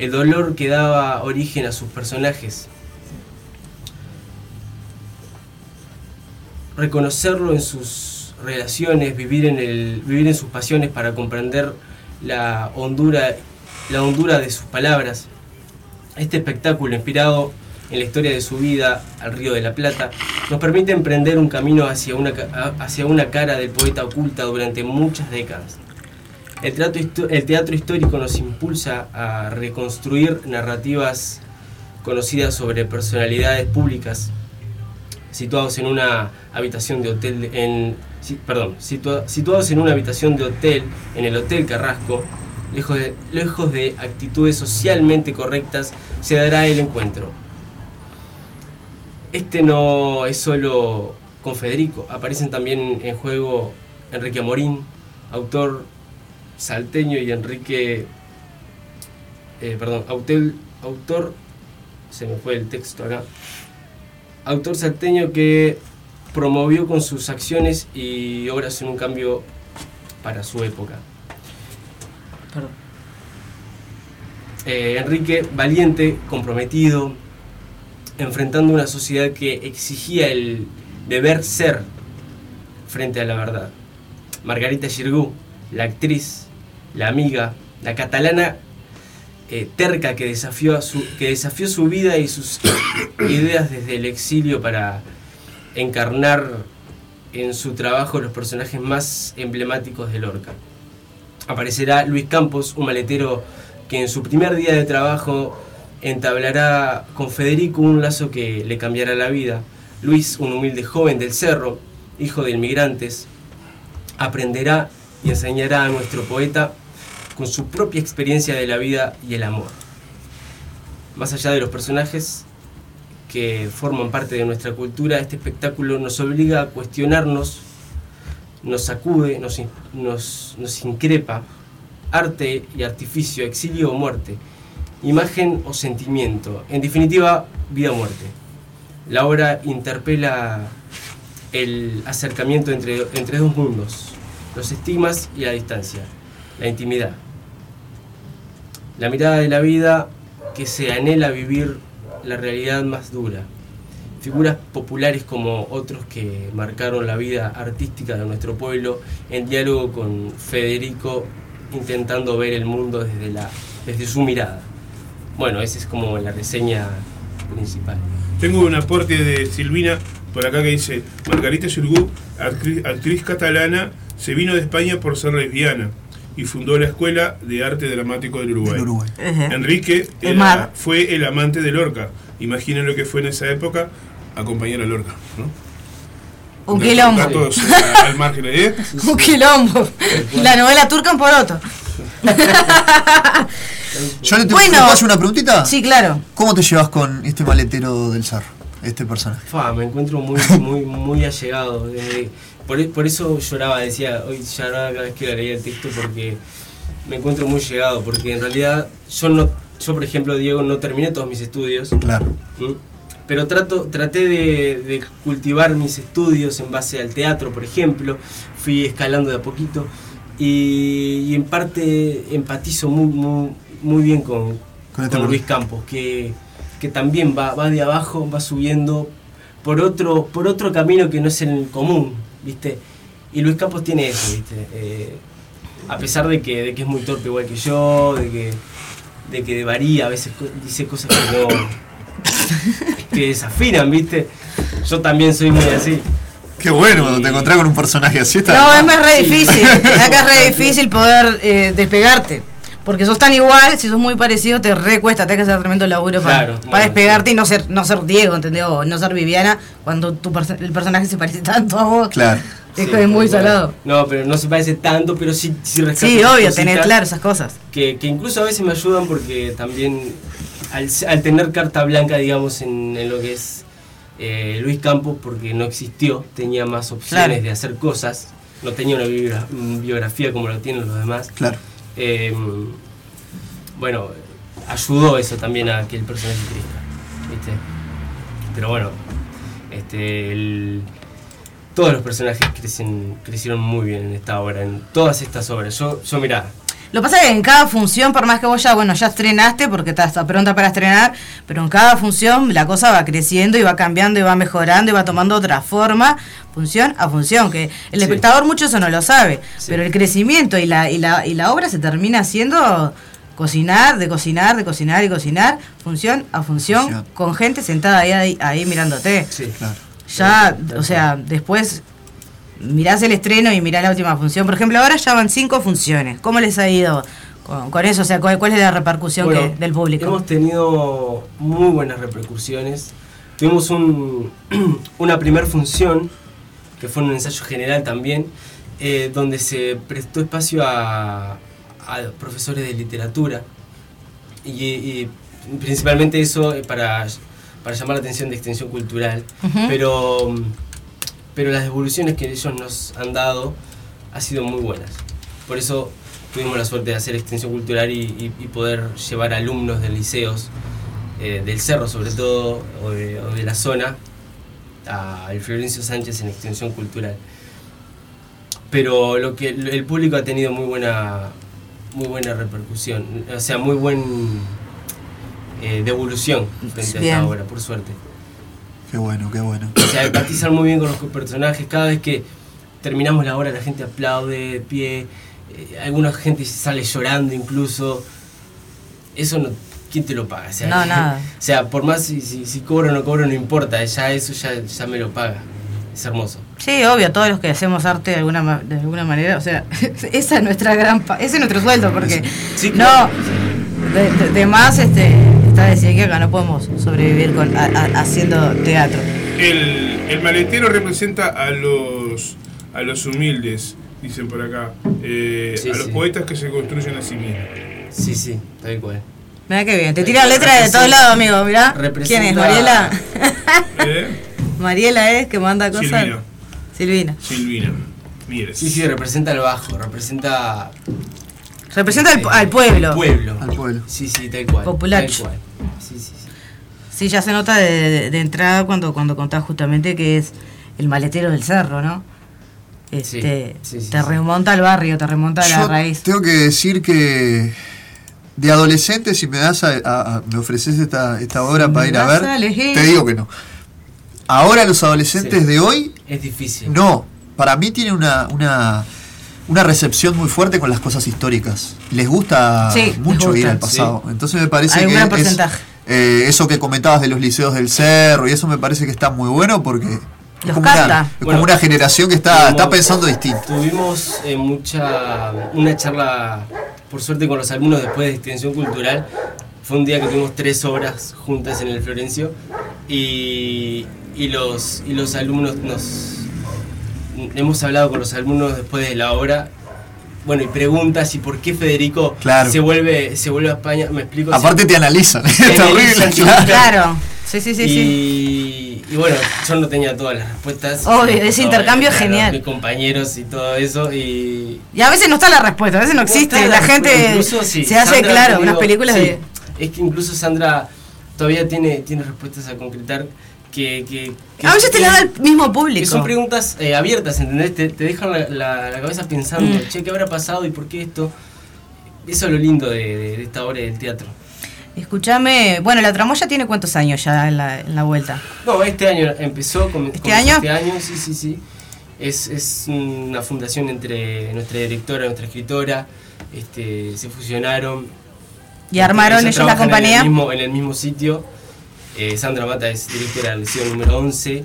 El dolor que daba origen a sus personajes. Reconocerlo en sus relaciones, vivir en, el, vivir en sus pasiones para comprender la hondura, la de sus palabras. Este espectáculo inspirado en la historia de su vida al Río de la Plata nos permite emprender un camino hacia una, hacia una cara del poeta oculta durante muchas décadas. El teatro, histórico nos impulsa a reconstruir narrativas conocida sobre personalidades públicas situados en una habitación de hotel en perdón, situa- situados en una habitación de hotel en el Hotel Carrasco, lejos de, lejos de actitudes socialmente correctas, se dará el encuentro. Este no es solo con Federico, aparecen también en juego Enrique Amorín, autor salteño y Enrique eh, perdón, autel- autor se me fue el texto acá autor salteño que promovió con sus acciones y obras en un cambio para su época. Eh, Enrique, valiente, comprometido, enfrentando una sociedad que exigía el deber ser frente a la verdad. Margarita Girgú, la actriz, la amiga, la catalana eh, terca que desafió, su, que desafió su vida y sus ideas desde el exilio para encarnar en su trabajo los personajes más emblemáticos de Lorca. Aparecerá Luis Campos, un maletero que en su primer día de trabajo entablará con Federico un lazo que le cambiará la vida. Luis, un humilde joven del cerro, hijo de inmigrantes, aprenderá y enseñará a nuestro poeta con su propia experiencia de la vida y el amor. Más allá de los personajes que forman parte de nuestra cultura, este espectáculo nos obliga a cuestionarnos, nos sacude, nos, in- nos, nos increpa, arte y artificio, exilio o muerte, imagen o sentimiento, en definitiva, vida o muerte. La obra interpela el acercamiento entre, entre dos mundos, los estigmas y la distancia, la intimidad. La mirada de la vida que se anhela vivir la realidad más dura. Figuras populares como otros que marcaron la vida artística de nuestro pueblo en diálogo con Federico intentando ver el mundo desde, la, desde su mirada. Bueno, esa es como la reseña principal. Tengo un aporte de Silvina por acá que dice, Margarita Yurgú, actriz, actriz catalana, se vino de España por ser lesbiana y fundó la Escuela de Arte Dramático del Uruguay. Enrique era- fue el amante de Lorca. Imaginen lo que fue en esa época acompañar a Lorca. ¿no? Un quilombo. Datos a- al margen. ¿eh? Un quilombo. La novela turca en poroto. Yo le tengo Bueno. ¿le puedo hacer una preguntita. Sí, claro. ¿Cómo te llevas con este maletero del cerro? Este personaje. Fa, me encuentro muy, muy, muy allegado. desde- por, e- por eso lloraba, decía, hoy lloraba cada vez que leía el texto porque me encuentro muy llegado, porque en realidad yo no, yo por ejemplo, Diego, no terminé todos mis estudios. Claro. Pero trato, traté de, de cultivar mis estudios en base al teatro, por ejemplo. Fui escalando de a poquito. Y, y en parte empatizo muy, muy, muy bien con, Con este con Luis Campos, que, que también va, va de abajo, va subiendo por otro, por otro camino que no es el común, ¿viste? Y Luis Campos tiene eso, ¿viste? Eh, a pesar de que, de que es muy torpe igual que yo, de que, de que varía, a veces co- dice cosas que no. que desafinan, ¿viste? Yo también soy muy así. Qué bueno cuando te encontrás con un personaje así. Está No, es más. re difícil. Es que es re difícil poder eh, despegarte. Porque sos tan igual, si sos muy parecido, te recuesta, te hay que hacer tremendo laburo para, Claro, para bueno, despegarte y no ser, no ser Diego, ¿entendés? O no ser Viviana cuando tu perso- el personaje se parece tanto a vos. Claro. Es Sí, muy cual. salado. No, pero no se parece tanto, pero sí, sí Sí, obvio, tener claro esas cosas. Que, que incluso a veces me ayudan porque también al, al tener carta blanca, digamos, en, en lo que es eh, Luis Campos, porque no existió, tenía más opciones Claro. de hacer cosas, no tenía una biogra- biografía como lo tienen los demás. Claro. Eh, bueno, ayudó eso también a que el personaje crezca, ¿viste? Pero bueno, este, todos los personajes crecen, crecieron muy bien en esta obra, en todas estas obras. Yo, yo mirá, Lo que pasa es que en cada función, por más que vos ya, bueno, ya estrenaste porque estás está pronta para estrenar, pero en cada función la cosa va creciendo y va cambiando y va mejorando y va tomando otra forma, función a función, que el Sí. espectador mucho eso no lo sabe, Sí. pero el crecimiento y la, y, la, y la obra se termina haciendo cocinar, de cocinar, de cocinar y cocinar, función a función, Función. con gente sentada ahí, ahí, ahí mirándote. sí. Claro. Ya, o sea, después mirás el estreno y mirás la última función. Por ejemplo, ahora ya van cinco funciones. ¿Cómo les ha ido con, con eso? O sea, ¿cuál, cuál es la repercusión Bueno, que, del público? Hemos tenido muy buenas repercusiones. Tuvimos un, una primer función, que fue un ensayo general también, eh, donde se prestó espacio a, a profesores de literatura. Y, y principalmente eso eh, para, para llamar la atención de extensión cultural. Pero, pero las devoluciones que ellos nos han dado han sido muy buenas. Por eso tuvimos la suerte de hacer extensión cultural y, y- y poder llevar alumnos de liceos, eh, del cerro sobre todo, o de, o de la zona, al Florencio Sánchez en extensión cultural. Pero lo que el público ha tenido muy buena, muy buena repercusión, o sea, muy buen eh, devolución frente a esta obra, por suerte. Qué bueno, qué bueno. O sea, empatizan muy bien con los personajes. Cada vez que terminamos la obra, la gente aplaude de pie. eh, alguna gente sale llorando incluso. Eso no. ¿Quién te lo paga? O sea, No, nada. O sea, por más si, si, si cobro o no cobro, no importa. Ya eso ya, ya me lo paga. Es hermoso. Sí, obvio, todos los que hacemos arte de alguna, ma- de alguna manera, o sea, esa es nuestra gran... pa- ese es nuestro sueldo, porque... no, de, de- de más este, está decir que acá no podemos sobrevivir con, a- a- haciendo teatro. El, el maletero representa a los a los humildes, dicen por acá. Eh, Sí, a los sí. poetas que se construyen a sí mismos. Sí, sí, tal cual. Mira qué bien, te tiran letras de todos lados, amigo, mirá. ¿Quién es? ¿Mariela? ¿Eh? Mariela es que manda cosas. Silvina. Silvina. Silvina. Mire. Sí, sí, representa al bajo, representa. Representa al, al pueblo. Pueblo. Al pueblo. Sí, sí, tal cual. Populacho. Tal cual. Sí, sí, sí. Sí, ya se nota de, de- de entrada cuando, cuando contás justamente que es el maletero del cerro, ¿no? Este, sí, sí, te sí. remonta al barrio, te remonta a la Yo raíz. tengo que decir que de adolescente, si me das a, a- a- me ofreces esta, esta obra Si para ir a ver, a te digo que no. Ahora los adolescentes Sí. de hoy, Es difícil. no. Para mí tiene una, una, una recepción muy fuerte con las cosas históricas. Les gusta Sí, les mucho gusta. ir al pasado. Sí. Entonces me parece Hay un que gran es, porcentaje. eh, eso que comentabas de los liceos del cerro y eso me parece que está muy bueno porque es como, una, es como Bueno, una generación que está, tuvimos- está pensando distinto. Tuvimos eh, mucha una charla, por suerte, con los alumnos después de extensión cultural. Fue un día que tuvimos tres horas juntas en el Florencio y, y los, y los alumnos nos... Hemos hablado con los alumnos después de la obra. Bueno, y preguntas y por qué Federico Claro. se vuelve se vuelve a España. ¿Me explico? Aparte te analizan, es analizan, claro. Claro, sí, sí, sí, y, sí. y bueno, yo no tenía todas las respuestas. Obvio, ese intercambio es genial. Mis compañeros y todo eso. Y, Y a veces no está la respuesta, a veces no existe. La la- gente incluso, sí, se hace, Sandra claro, tenido- unas películas sí, de... Es que incluso Sandra todavía tiene, tiene respuestas a concretar que... que, que- A veces te la da el mismo público. que son preguntas eh, abiertas, ¿entendés? Te, te dejan la, la- la cabeza pensando, Mm. che, ¿qué habrá pasado y por qué esto? Eso es lo lindo de, de- de esta obra del teatro. Escúchame, bueno, la tramoya tiene cuántos años ya en la, en la vuelta. No, este año empezó, com- ¿Este año? Este año, sí, sí, sí. Es, es una fundación entre nuestra directora y nuestra escritora. Este, se fusionaron. ¿Y armaron ellos la compañía? En el mismo, en el mismo sitio. Eh, Sandra Mata es directora del liceo número 11,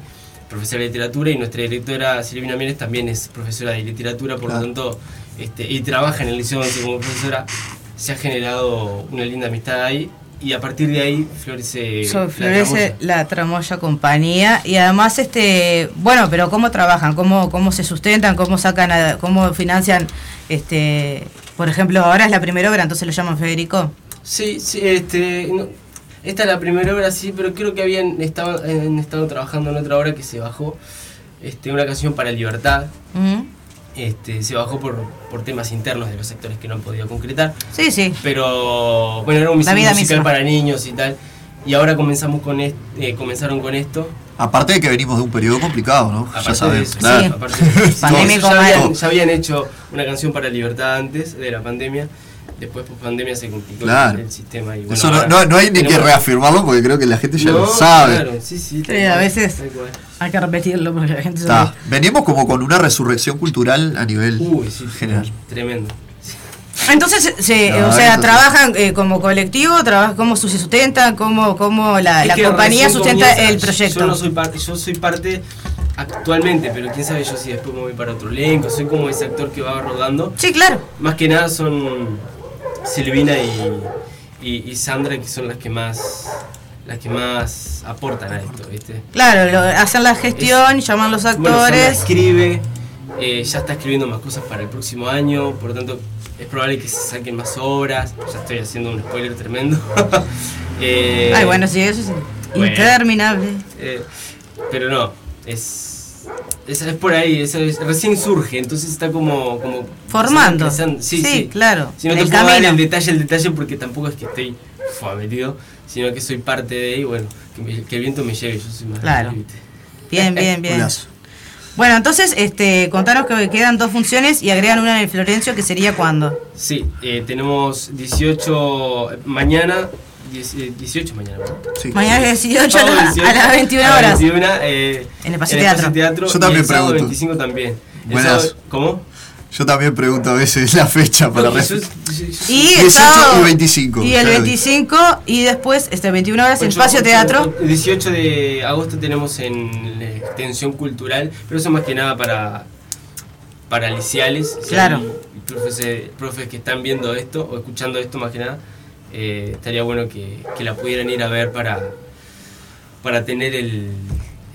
profesora de literatura, y nuestra directora Silvina Mieres también es profesora de literatura, por lo tanto, este, y trabaja en el liceo 11 como profesora. Se ha generado una linda amistad ahí, y a partir de ahí florece. So- la florece tramoya. la tramoya compañía y además este bueno pero cómo trabajan cómo cómo se sustentan cómo sacan a- cómo financian este por ejemplo ahora es la primera obra entonces lo llaman Federico Sí, sí, este, no, esta es la primera obra, sí, pero creo que habían estado, han estado trabajando en otra obra que se bajó, este, una canción para libertad, Ujú. este, se bajó por, por temas internos de los actores que no han podido concretar, sí sí pero bueno, era un musical misma. para niños y tal, y ahora comenzamos con est- eh, comenzaron con esto, Aparte de que venimos de un periodo complicado, ¿no? aparte ya de sabemos. eso, claro. sí, aparte de eso. Ya, habían, ya habían hecho una canción para libertad antes de la pandemia, después post pandemia se complicó Claro. el sistema y bueno, Eso no, ahora no, no hay ni que reafirmarlo porque creo que la gente ya No, lo sabe. claro, sí, sí, tal Sí, a veces hay que repetirlo porque la gente olvida. Venimos como con una resurrección cultural a nivel Uy, sí, general. Tremendo. entonces se, No, o sea trabajan eh, como colectivo trabajan cómo se sustentan cómo cómo la, compañía sustenta comienza, el proyecto Yo no soy parte, yo soy parte actualmente, pero quién sabe yo si después me voy para otro elenco, soy como ese actor que va rodando. Sí, claro. Más que nada son Silvina y, y, y Sandra, que son las que más las que más aportan a esto, ¿viste? Claro, lo- hacen la gestión, llaman los Bueno, Sandra actores. escribe, eh, ya está escribiendo más cosas para el próximo año, por lo tanto es probable que se saquen más obras. Ya estoy haciendo un spoiler tremendo. Eh, Ay, bueno, sí, eso es bueno. interminable. eh, pero no, es, es, es por ahí, es, es- recién surge, entonces está como... como Formando. Sí, Sí, sí, claro, Si no te puedo dar el detalle, el detalle, porque tampoco es que estoy metido, sino que soy parte de ahí, bueno, que, me- que el viento me lleve, yo soy más... Claro. Bien, bien, bien. Bueno, entonces, este, contanos que quedan dos funciones y agregan una en el Florencio, que sería cuándo. Sí, eh, tenemos 18 mañana, 10, eh, 18 mañana, ¿verdad? Mañana es 18 a, Sábado la- 18, a las 21 a las horas. 21, eh, En el Paseo Teatro. Teatro. Yo también y el pregunto. 25 también. Buenas. sábado- ¿Cómo? Yo también pregunto a veces la fecha para No, ref- yo- yo- yo- Y el 18 sábado- y 25. Y el ya lo vi. 25 y después, este, 21 horas en Espacio Teatro. El 18 de agosto tenemos en la extensión cultural, pero eso más que nada para, para liciales. Si Claro. hay profes, profes que están viendo esto o escuchando esto más que nada, eh, estaría bueno que, que la pudieran ir a ver para, para tener el,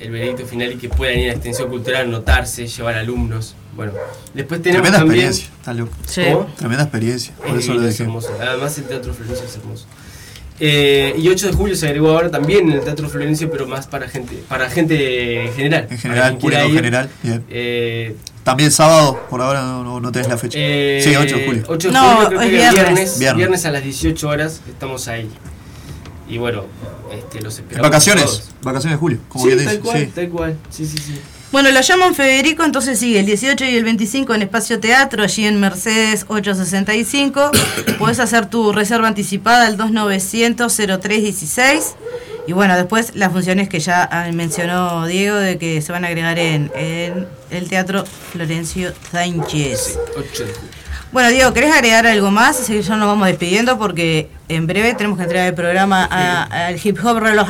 el veredicto final y que puedan ir a extensión cultural, notarse, llevar alumnos. Bueno, después tenemos Tremenda también... experiencia. Tremenda experiencia. Por Es eso lo divino, es dije. hermoso. Además el Teatro Florencio es hermoso. Eh, y 8 de julio se agregó ahora también en el Teatro Florencio, pero más para gente, para gente en general. En general, público ir. general. Bien. Eh, También sábado, por ahora no, no, no tenés la fecha. eh, sí, 8 de julio. 8 de No, julio es viernes. viernes, Viernes. viernes. a las 18 horas estamos ahí. Y bueno, este, los esperamos. vacaciones. todos. Vacaciones de julio. Como Sí, bien tal dice. cual, Sí. tal cual. Sí, sí, sí. Bueno, lo llaman Federico, entonces sigue el 18 y el 25 en Espacio Teatro, allí en Mercedes 865. Puedes hacer tu reserva anticipada al 2900-0316. Y bueno, después las funciones que ya ah, mencionó Diego de que se van a agregar en, en el Teatro Florencio Sánchez. 8 de julio. Bueno, Diego, ¿querés agregar algo más? Así que ya nos vamos despidiendo porque en breve tenemos que entregar el programa a- al hip hop reloj.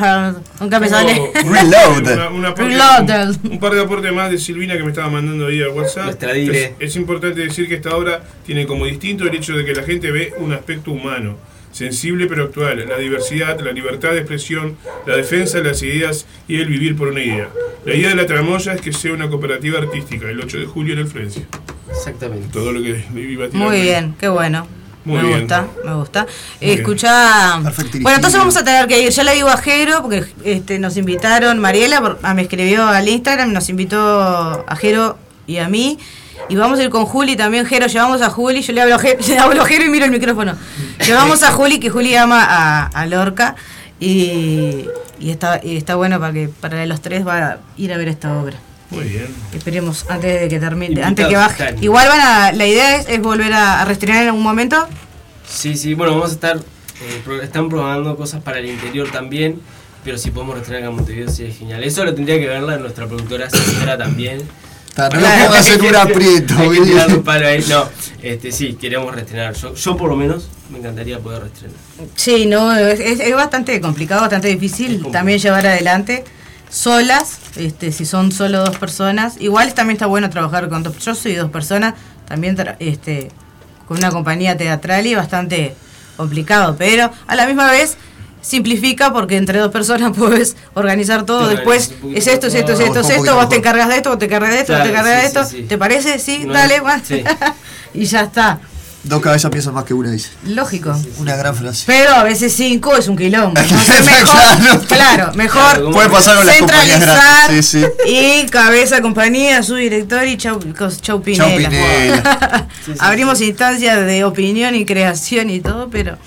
Nunca me sale. Reloaded. Una- una parte- Reloaded. un, un par de aportes más de Silvina que me estaba mandando ahí al WhatsApp. Es, es importante decir que esta obra tiene como distinto el hecho de que la gente ve un aspecto humano, sensible pero actual, la diversidad, la libertad de expresión, la defensa de las ideas y el vivir por una idea. La idea de la tramoya es que sea una cooperativa artística, el 8 de julio en el Florencia. Exactamente. Todo lo que iba a tirar. Muy bien, qué bueno. Muy me bien. gusta, me gusta. Muy. Perfectísimo. Bueno, entonces vamos a tener que ir. Ya le digo a Jero, porque este, nos invitaron, Mariela por- ah, me escribió al Instagram, nos invitó a Jero y a mí. Y vamos a ir con Juli también, Jero, llevamos a Juli, yo le hablo a Jero, le hablo a Jero y miro el micrófono. Llevamos a Juli, que Juli ama a, a Lorca, y, y está, y está bueno para que para los tres va a ir a ver esta obra. Muy bien. Esperemos antes de que termine, Invitados antes que baje. están. Igual van a, la idea es, es volver a, a reestrenar en algún momento. Sí, sí, bueno, vamos a estar, eh, pro- están probando cosas para el interior también, pero si podemos restrenar acá en Montevideo sería genial. Eso lo tendría que verla nuestra productora Sandra también. No lo Claro. pongas en un aprieto, Hay que Billy. tirarle un palo ahí. No, este, sí, queremos restrenar. Yo, yo por lo menos me encantaría poder restrenar. Sí, no, es, bastante complicado, bastante difícil complicado. también llevar adelante solas, este, si son solo dos personas. Igual también está bueno trabajar con dos. Yo soy dos personas, también este, con una compañía teatral y bastante complicado, pero a la misma vez simplifica porque entre dos personas puedes organizar todo. Después es esto, es esto, es esto, es esto, vos te encargas de esto, vos te encargas de esto, vos te encargas de sí, esto. sí, sí. ¿Te parece? Sí, No dale, sí. y ya está. Dos cabezas piensan más que una, dice. Lógico. Una gran frase. Pero a veces cinco es un quilombo. Entonces mejor, Claro. claro, mejor Claro, ¿cómo Puede pasar con las compañías centralizar sí. y cabeza compañía, su director y chau, chau Pinela. Chau, Pinela. Sí, sí, Abrimos instancias de opinión y creación y todo, pero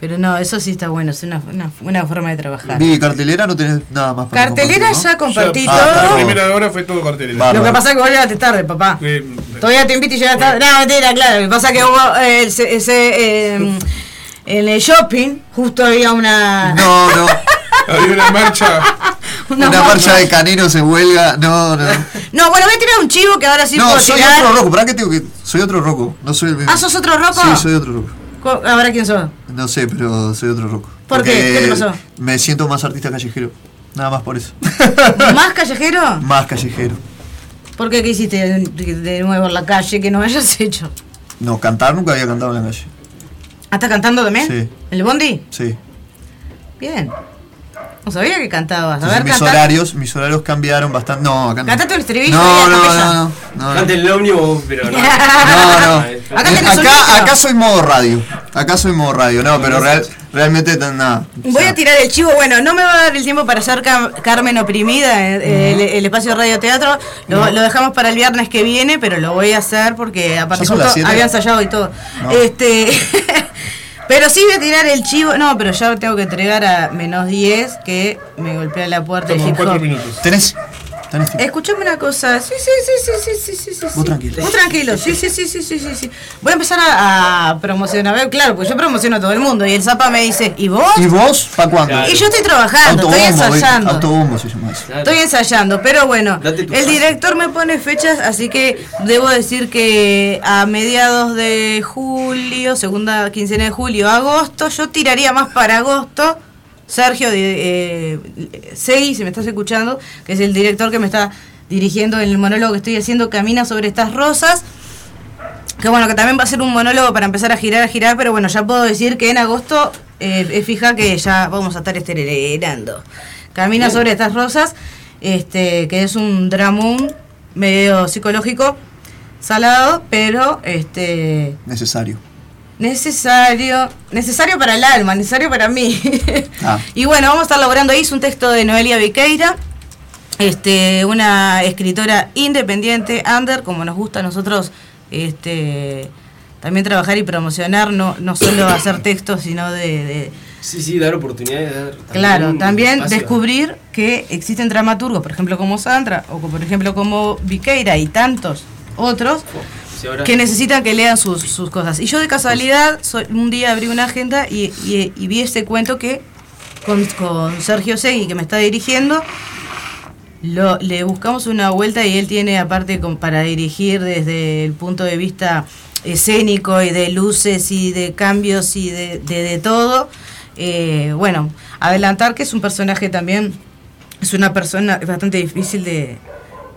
pero no, eso sí está bueno, es una, una, una forma de trabajar. Vi cartelera, no tenés nada más para Cartelera compartir, ya compartí Ya, Ah, La todo. primera hora fue todo cartelera. Lo que pasa es que vos llegaste tarde, papá. Eh, Todavía te invito y llegas tarde. No, mentira, claro. Lo que pasa es que hubo eh, ese, ese, eh, en el shopping, justo había una. ¿no? No, había una marcha. Una marcha de caneros en huelga. No, no. No, bueno, voy a tirar un chivo que ahora sí No, puedo soy tirar. otro roco. ¿Para qué tengo que.? Soy otro roco. No soy el mismo. Ah, ¿sos otro roco? Sí, soy otro roco. Ahora quién sos. No sé, pero soy otro roco. ¿Por qué? Porque ¿Qué te pasó? Me siento más artista callejero. Nada más por eso. ¿Más callejero? más callejero. ¿Por qué? ¿Qué hiciste de, nuevo en la calle que no hayas hecho? No, cantar nunca había cantado en la calle. ¿Ah, está cantando también? Sí. ¿El Bondi? Sí. Bien. No sabía que cantabas. A ver, mis canta. horarios, mis horarios cambiaron bastante. No, acá no. Cantate el estribillo. No, no, no, no, no, no. Cante el ómnibus, pero no. No, no. Acá tenés un acá, micro. acá soy modo radio. Acá soy modo radio. No, pero real, realmente tan- nada. Voy a tirar el chivo. Bueno, no me va a dar el tiempo para hacer Carmen oprimida, eh, el, el espacio de radio teatro. Lo, No. lo dejamos para el viernes que viene, pero lo voy a hacer porque aparte ¿Ya son las justo había ensayado y todo. No. Este. Pero sí voy a tirar el chivo. No, pero ya tengo que entregar a menos 10 que me golpea la puerta el hip hop. Tenés. Tenés tiempo. Escuchame una cosa. Sí, sí, sí, sí, sí, sí, sí, sí. Vos tranquilo. Vos tranquilo. Sí, sí, sí, sí, sí, sí, sí. Voy a empezar a, a promocionar. A ver, Claro, porque yo promociono a todo el mundo. Y el Zapa me dice, ¿y vos? ¿Y vos? ¿Para cuándo? Y yo estoy trabajando, estoy ensayando. Autobombo se llama eso. Estoy ensayando, pero bueno, el director me pone fechas, así que debo decir que a mediados de julio, segunda quincena de julio, agosto, yo tiraría más para agosto. Sergio de eh, Segui, si me estás escuchando, que es el director que me está dirigiendo en el monólogo que estoy haciendo, Camina sobre estas rosas. Que bueno, que también va a ser un monólogo para empezar a girar, a girar, pero bueno, ya puedo decir que en agosto eh, es fija que ya vamos a estar estrenando. Camina Bien. sobre estas rosas, este, que es un dramón medio psicológico, salado, pero este Necesario. Necesario, necesario para el alma, necesario para mí. Ah. Y bueno, vamos a estar logrando ahí, es un texto de Noelia Viqueira, este, una escritora independiente, under, como nos gusta a nosotros este, también trabajar y promocionar, no, no solo hacer textos, sino de, de- Sí, sí, dar oportunidades. Dar también claro, también espacio. descubrir que existen dramaturgos, por ejemplo como Sandra, o por ejemplo como Viqueira y tantos otros, Que necesitan que lean sus, sus cosas. Y yo de casualidad, un día abrí una agenda y, y- y vi este cuento que con, con Sergio Segui, que me está dirigiendo, lo, le buscamos una vuelta y él tiene aparte con- para dirigir desde el punto de vista escénico y de luces y de cambios y de, de, de todo. Eh, bueno, adelantar que es un personaje también, es una persona bastante difícil de...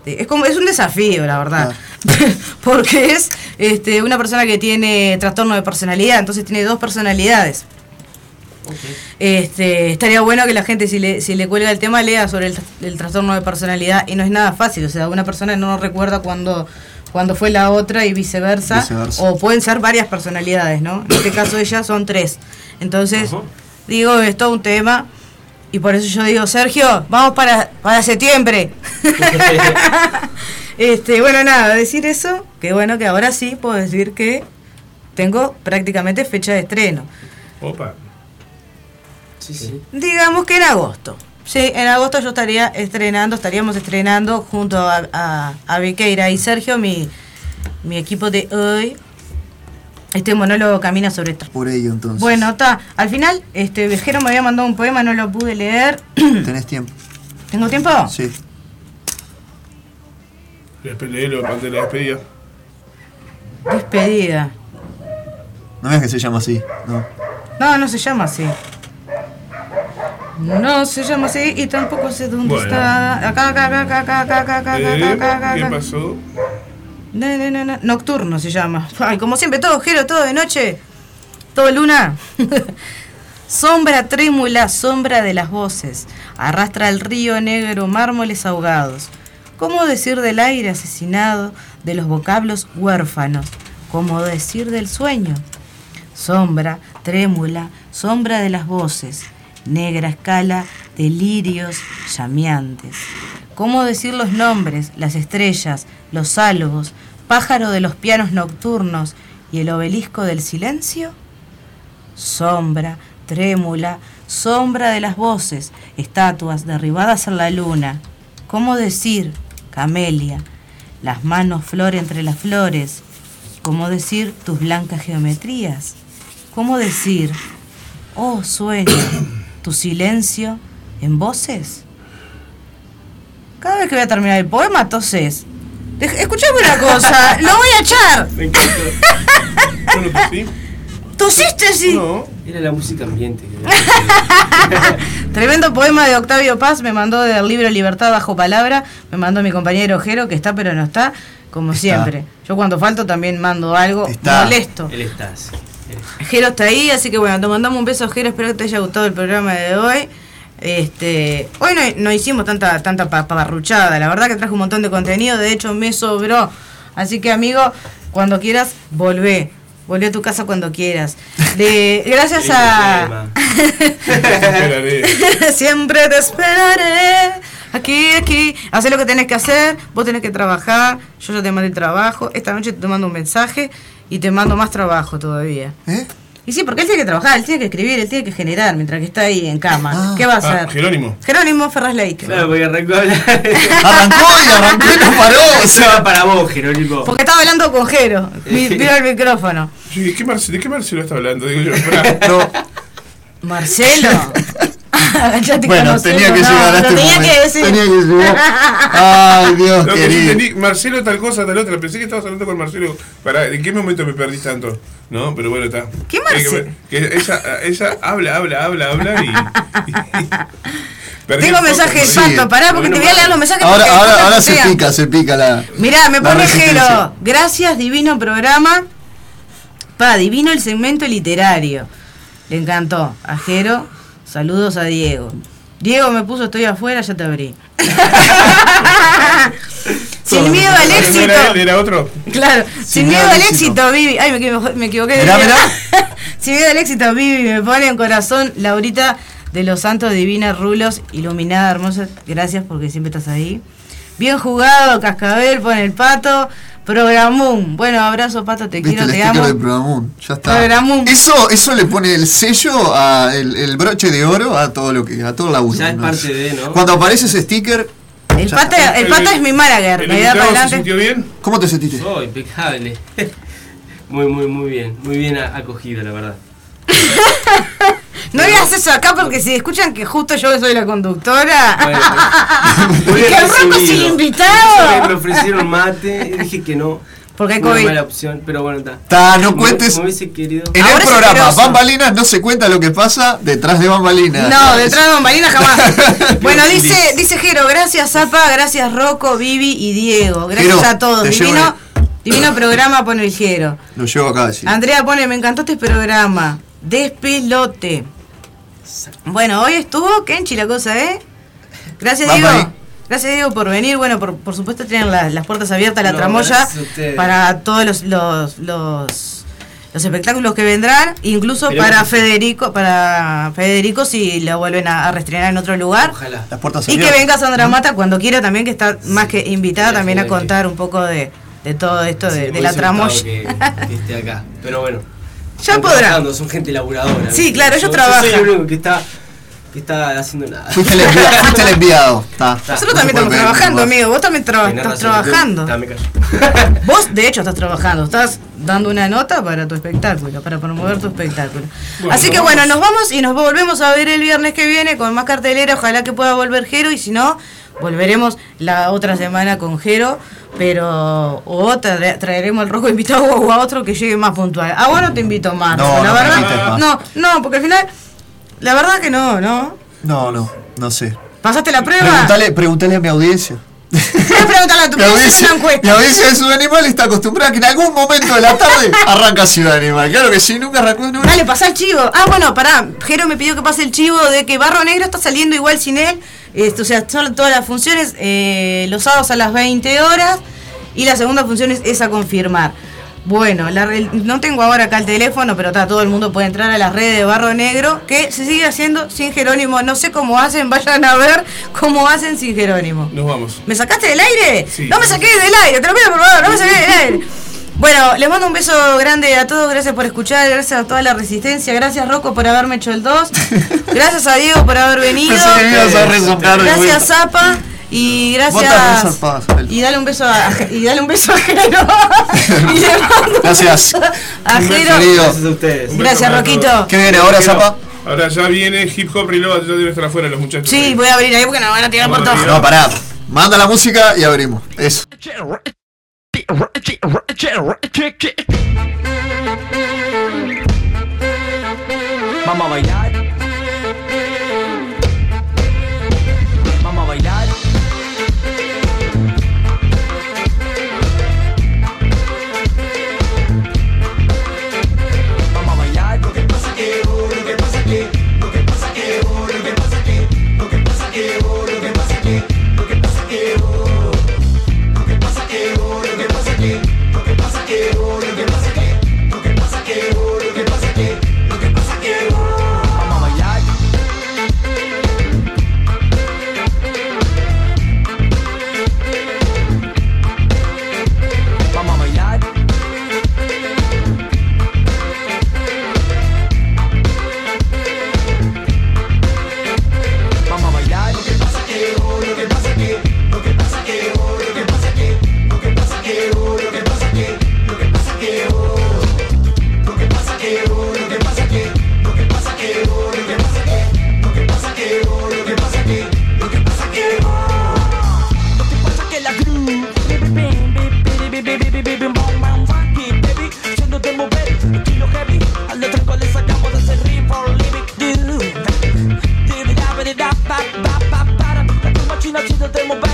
de- es como es un desafío, la verdad. Porque es este, una persona que tiene trastorno de personalidad, entonces tiene dos personalidades. Este, estaría bueno que la gente, si le, si le cuelga el tema, lea sobre el, el trastorno de personalidad y no es nada fácil. O sea, una persona no recuerda cuando, cuando fue la otra y viceversa, Viceversa. O pueden ser varias personalidades, ¿no? En este caso, ellas son tres. Entonces, digo, es todo un tema. Y por eso yo digo, Sergio, vamos para, para septiembre. este, bueno, nada, decir eso, que bueno que ahora sí puedo decir que tengo prácticamente fecha de estreno. Opa. Sí, sí. Digamos que en agosto. Sí, en agosto yo estaría estrenando, estaríamos estrenando junto a, a, a Viqueira y Sergio, mi, mi equipo de hoy. Este monólogo camina sobre esto. Por ello, entonces. Bueno, está. Al final, este Vejero me había mandado un poema, no lo pude leer. Tenés tiempo. ¿Tengo tiempo? Sí. Léelo antes de la despedida. Despedida. No veas que se llama así. No. No, no se llama así. No se llama así y tampoco sé dónde Bueno. está. Acá, acá, acá, acá, acá, acá, acá, acá, Eh, acá, acá, ¿Qué acá. pasó? No, no, no, no. Nocturno se llama. Ay, como siempre, todo Jero, todo de noche. Todo luna. sombra trémula, sombra de las voces. Arrastra el río negro mármoles ahogados. ¿Cómo decir del aire asesinado, de los vocablos huérfanos? ¿Cómo decir del sueño? Sombra, trémula, sombra de las voces, negra escala de lirios llameantes. ¿Cómo decir los nombres, las estrellas, los salvos, pájaro de los pianos nocturnos y el obelisco del silencio? Sombra, trémula, sombra de las voces, estatuas derribadas en la luna. ¿Cómo decir, camelia, las manos flor entre las flores? ¿Cómo decir tus blancas geometrías? ¿Cómo decir, oh sueño, tu silencio en voces? Cada vez que voy a terminar el poema, toses. Escuchame una cosa, lo voy a echar. Me encanta. Bueno, pues sí. ¿Tosiste sí? No. Era la música ambiente. Tremendo poema de Octavio Paz, me mandó del libro Libertad bajo palabra, me mandó mi compañero Jero, que está pero no está, como siempre. Yo cuando falto también mando algo Está. molesto. Él está, sí. Jero está ahí, así que bueno, te mandamos un beso, Jero. Espero que te haya gustado el programa de hoy. Este, hoy no, no hicimos tanta tanta pa- paparruchada, la verdad que traje un montón de contenido, de hecho me sobró. Así que amigo, cuando quieras, volvé. Volvé a tu casa cuando quieras. De- gracias a... Siempre te esperaré. Aquí, aquí. Hacé lo que tenés que hacer. Vos tenés que trabajar. Yo ya te mandé el trabajo. Esta noche te mando un mensaje y te mando más trabajo todavía. ¿Eh? Y sí, porque él tiene que trabajar, él tiene que escribir, él tiene que generar mientras que está ahí en cama. ¿Qué va a Ah, hacer? Jerónimo. Jerónimo Ferraz Leiker. Claro, porque arrancó a hablar. Arrancó y arrancó y no paró. o sea. va para vos, Jerónimo. Porque estaba hablando con Jero. Mira el micrófono. Sí, ¿de, qué Marce- ¿De qué Marcelo está hablando? Digo yo, pará. Marcelo. Ya te Bueno, conocemos, tenía que no, llegar a lo este tenía momento. que decir. Tenía que llegar. Ay, Dios No, que sí querido. entendí, Marcelo tal cosa, tal otra. Pensé que estabas hablando con Marcelo. Pará, ¿en qué momento me perdí tanto? No, pero bueno, está. ¿Qué Marcelo? Que, que ella, ella habla, habla, habla, habla y. Tengo el foco. mensaje del Sí. pará, porque te voy a leer los mensajes. Ahora, ahora, ahora se pica, se pica la. Mirá, me pone. Jero. Gracias, divino programa. Pa, divino el segmento literario. Le encantó. A Jero, saludos a Diego. Diego me puso estoy afuera, ya te abrí. Sin miedo al ¿No éxito. era otro? Claro, sin, miedo al éxito, Vivi. Ay, me, equivo- me equivoqué. Mirá, mirá. sin miedo al éxito, Vivi. Me pone en corazón Laurita de los Santos Divina Rulos, iluminada, hermosa. Gracias porque siempre estás ahí. Bien jugado, Cascabel, pone el pato. Programum. Bueno, abrazo, pato, te Viste quiero, el te amo. de Programun. Ya está. Programun. Eso, eso le pone el sello, a el, el broche de oro a todo lo que, a todo el laburo. Ya es ¿no? parte de, ¿no? Cuando aparece ese sticker. El pato es mi manager. ¿El Me da para invitado se adelante. sintió bien? ¿Cómo te sentiste? Oh, impecable. Muy, muy, muy bien. Muy bien acogido, la verdad. No digas eso acá porque si escuchan que justo yo soy la conductora. Y que el bien Rocco es el recibido. invitado. Me ofrecieron mate y dije que no. Porque hay Una COVID. mala opción, pero bueno, está. Ta, no cuentes. Querido. En Ahora el programa. Bambalinas no se cuenta lo que pasa detrás de Bambalinas. No, detrás de bambalinas jamás. bueno, dice, dice Jero, gracias Zapa, gracias Rocco, Vivi y Diego. Gracias Jero, a todos. Divino, divino programa pone el Jero. Lo llevo acá a decir. Andrea pone, me encantó este programa. Despelote. Bueno, hoy estuvo Kenchi la cosa, ¿eh? Gracias Vamos Diego. ahí. Gracias Diego por venir. Bueno, por, por supuesto tienen la- las puertas abiertas a la No, tramoya para todos los, los, los, los espectáculos que vendrán, incluso para. Federico, para Federico si lo vuelven a, a reestrenar en otro lugar. Ojalá. Las puertas Y que venga Sandra Mata cuando quiera también, que está más que invitada Sí, también a contar un poco de, de todo esto de, Sí, de me la tramoya. gustado Que, que esté acá. Pero bueno. Ya están podrá. trabajando, Son gente laburadora. Sí, claro, ellos Yo- trabajan. Yo soy el único que está, que está haciendo nada. Fuiste el enviado. fuiste el enviado. Ta. Nosotros también estamos trabajando, más. amigo. Vos también estás razón, trabajando. está, me callo. Vos, de hecho, estás trabajando. Estás dando una nota para tu espectáculo, para promover tu espectáculo. Bueno, Así que bueno, nos vamos y nos volvemos a ver el viernes que viene con más cartelera. Ojalá que pueda volver Jero y si no, volveremos la otra semana con Jero. Pero o tra- traeremos al rojo invitado o a otro que llegue más puntual. A vos no te invito más. No, la no verdad, no, no, porque al final, la verdad que no, ¿no? No, no, no sé. ¿Pasaste la prueba? Preguntale, preguntale a mi audiencia. Pregúntale a tu Mi audiencia, una encuesta. mi audiencia de Ciudad Animal está acostumbrada a que en algún momento de la tarde arranca Ciudad Animal. Claro que sí, nunca arrancó nunca. Dale, pasa el chivo. Ah, bueno, pará. Jero me pidió que pase el chivo de que Barro Negro está saliendo igual sin él. Esto, o sea, son todas las funciones eh, los sábados a las 20 horas. Y la segunda función es, es a confirmar. Bueno, la no tengo ahora acá el teléfono, pero está, todo el mundo puede entrar a las redes de Barro Negro, que se sigue haciendo sin Jerónimo. No sé cómo hacen, vayan a ver cómo hacen sin Jerónimo. Nos vamos. ¿Me sacaste del aire? Sí. No me saqué del aire, te lo pido por favor, no me saqué del aire. Bueno, les mando un beso grande a todos, gracias por escuchar, gracias a toda la resistencia, gracias Rocco por haberme hecho el 2, gracias a Diego por haber venido, a gracias Zapa y gracias y dale un beso a y dale un beso a Jero y le mando un Gracias. beso a Jero. Gracias a ustedes. Gracias Roquito. ¿Qué viene ahora, Zapa? Ahora ya viene hip hop reload, ya deben estar afuera los muchachos. Sí, voy a abrir ahí porque nos van a tirar por todo. No, pará. Manda la música y abrimos. Eso. Vamos a bailar. not to the thermal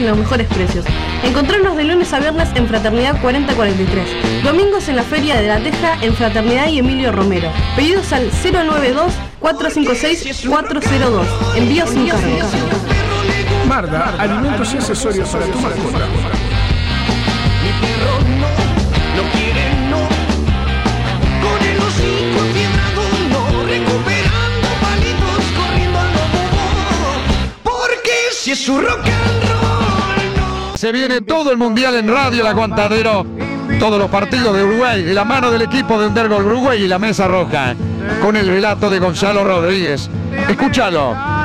y los mejores precios. Encontrarnos de lunes a viernes en Fraternidad 4043. Domingos en la Feria de la Teja en Fraternidad y Emilio Romero. Pedidos al 092-456-402. Envío sin cargo. Marda, alimentos y accesorios para tu mascota. Recuperando palitos corriendo al Porque si es su roca se viene todo el mundial en radio, el aguantadero. Todos los partidos de Uruguay, de la mano del equipo de Undergol Uruguay y la mesa roja, con el relato de Gonzalo Rodríguez. Escúchalo.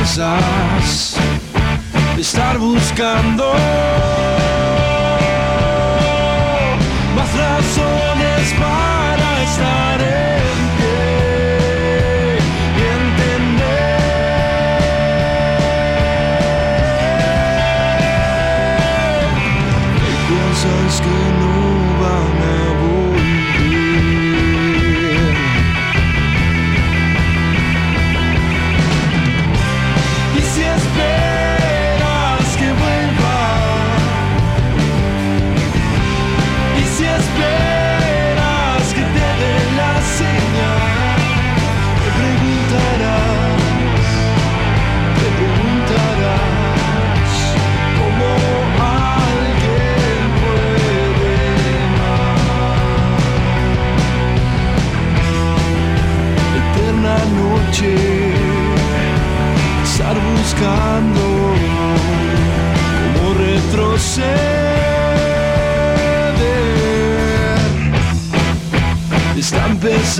cansas de estar buscando.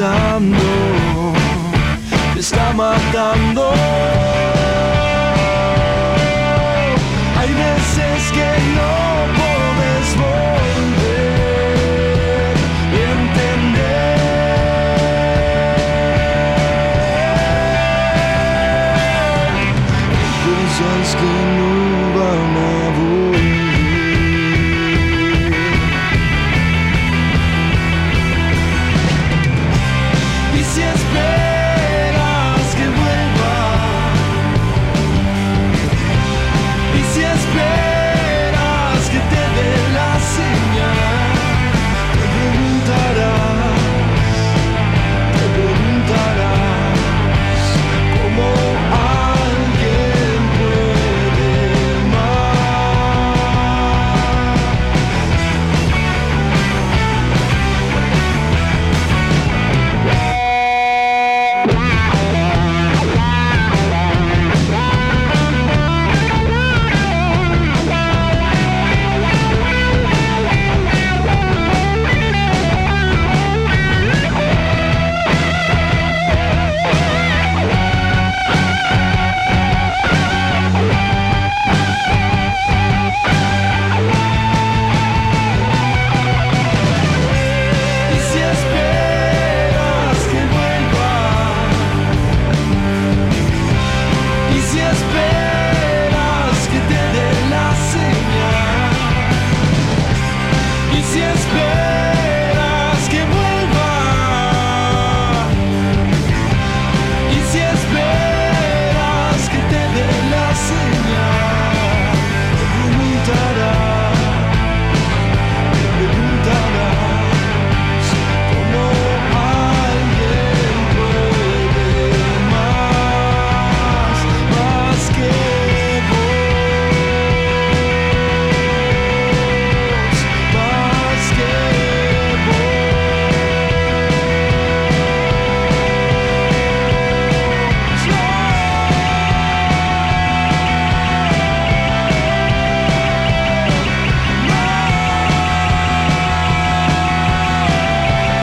Empezando, te está matando.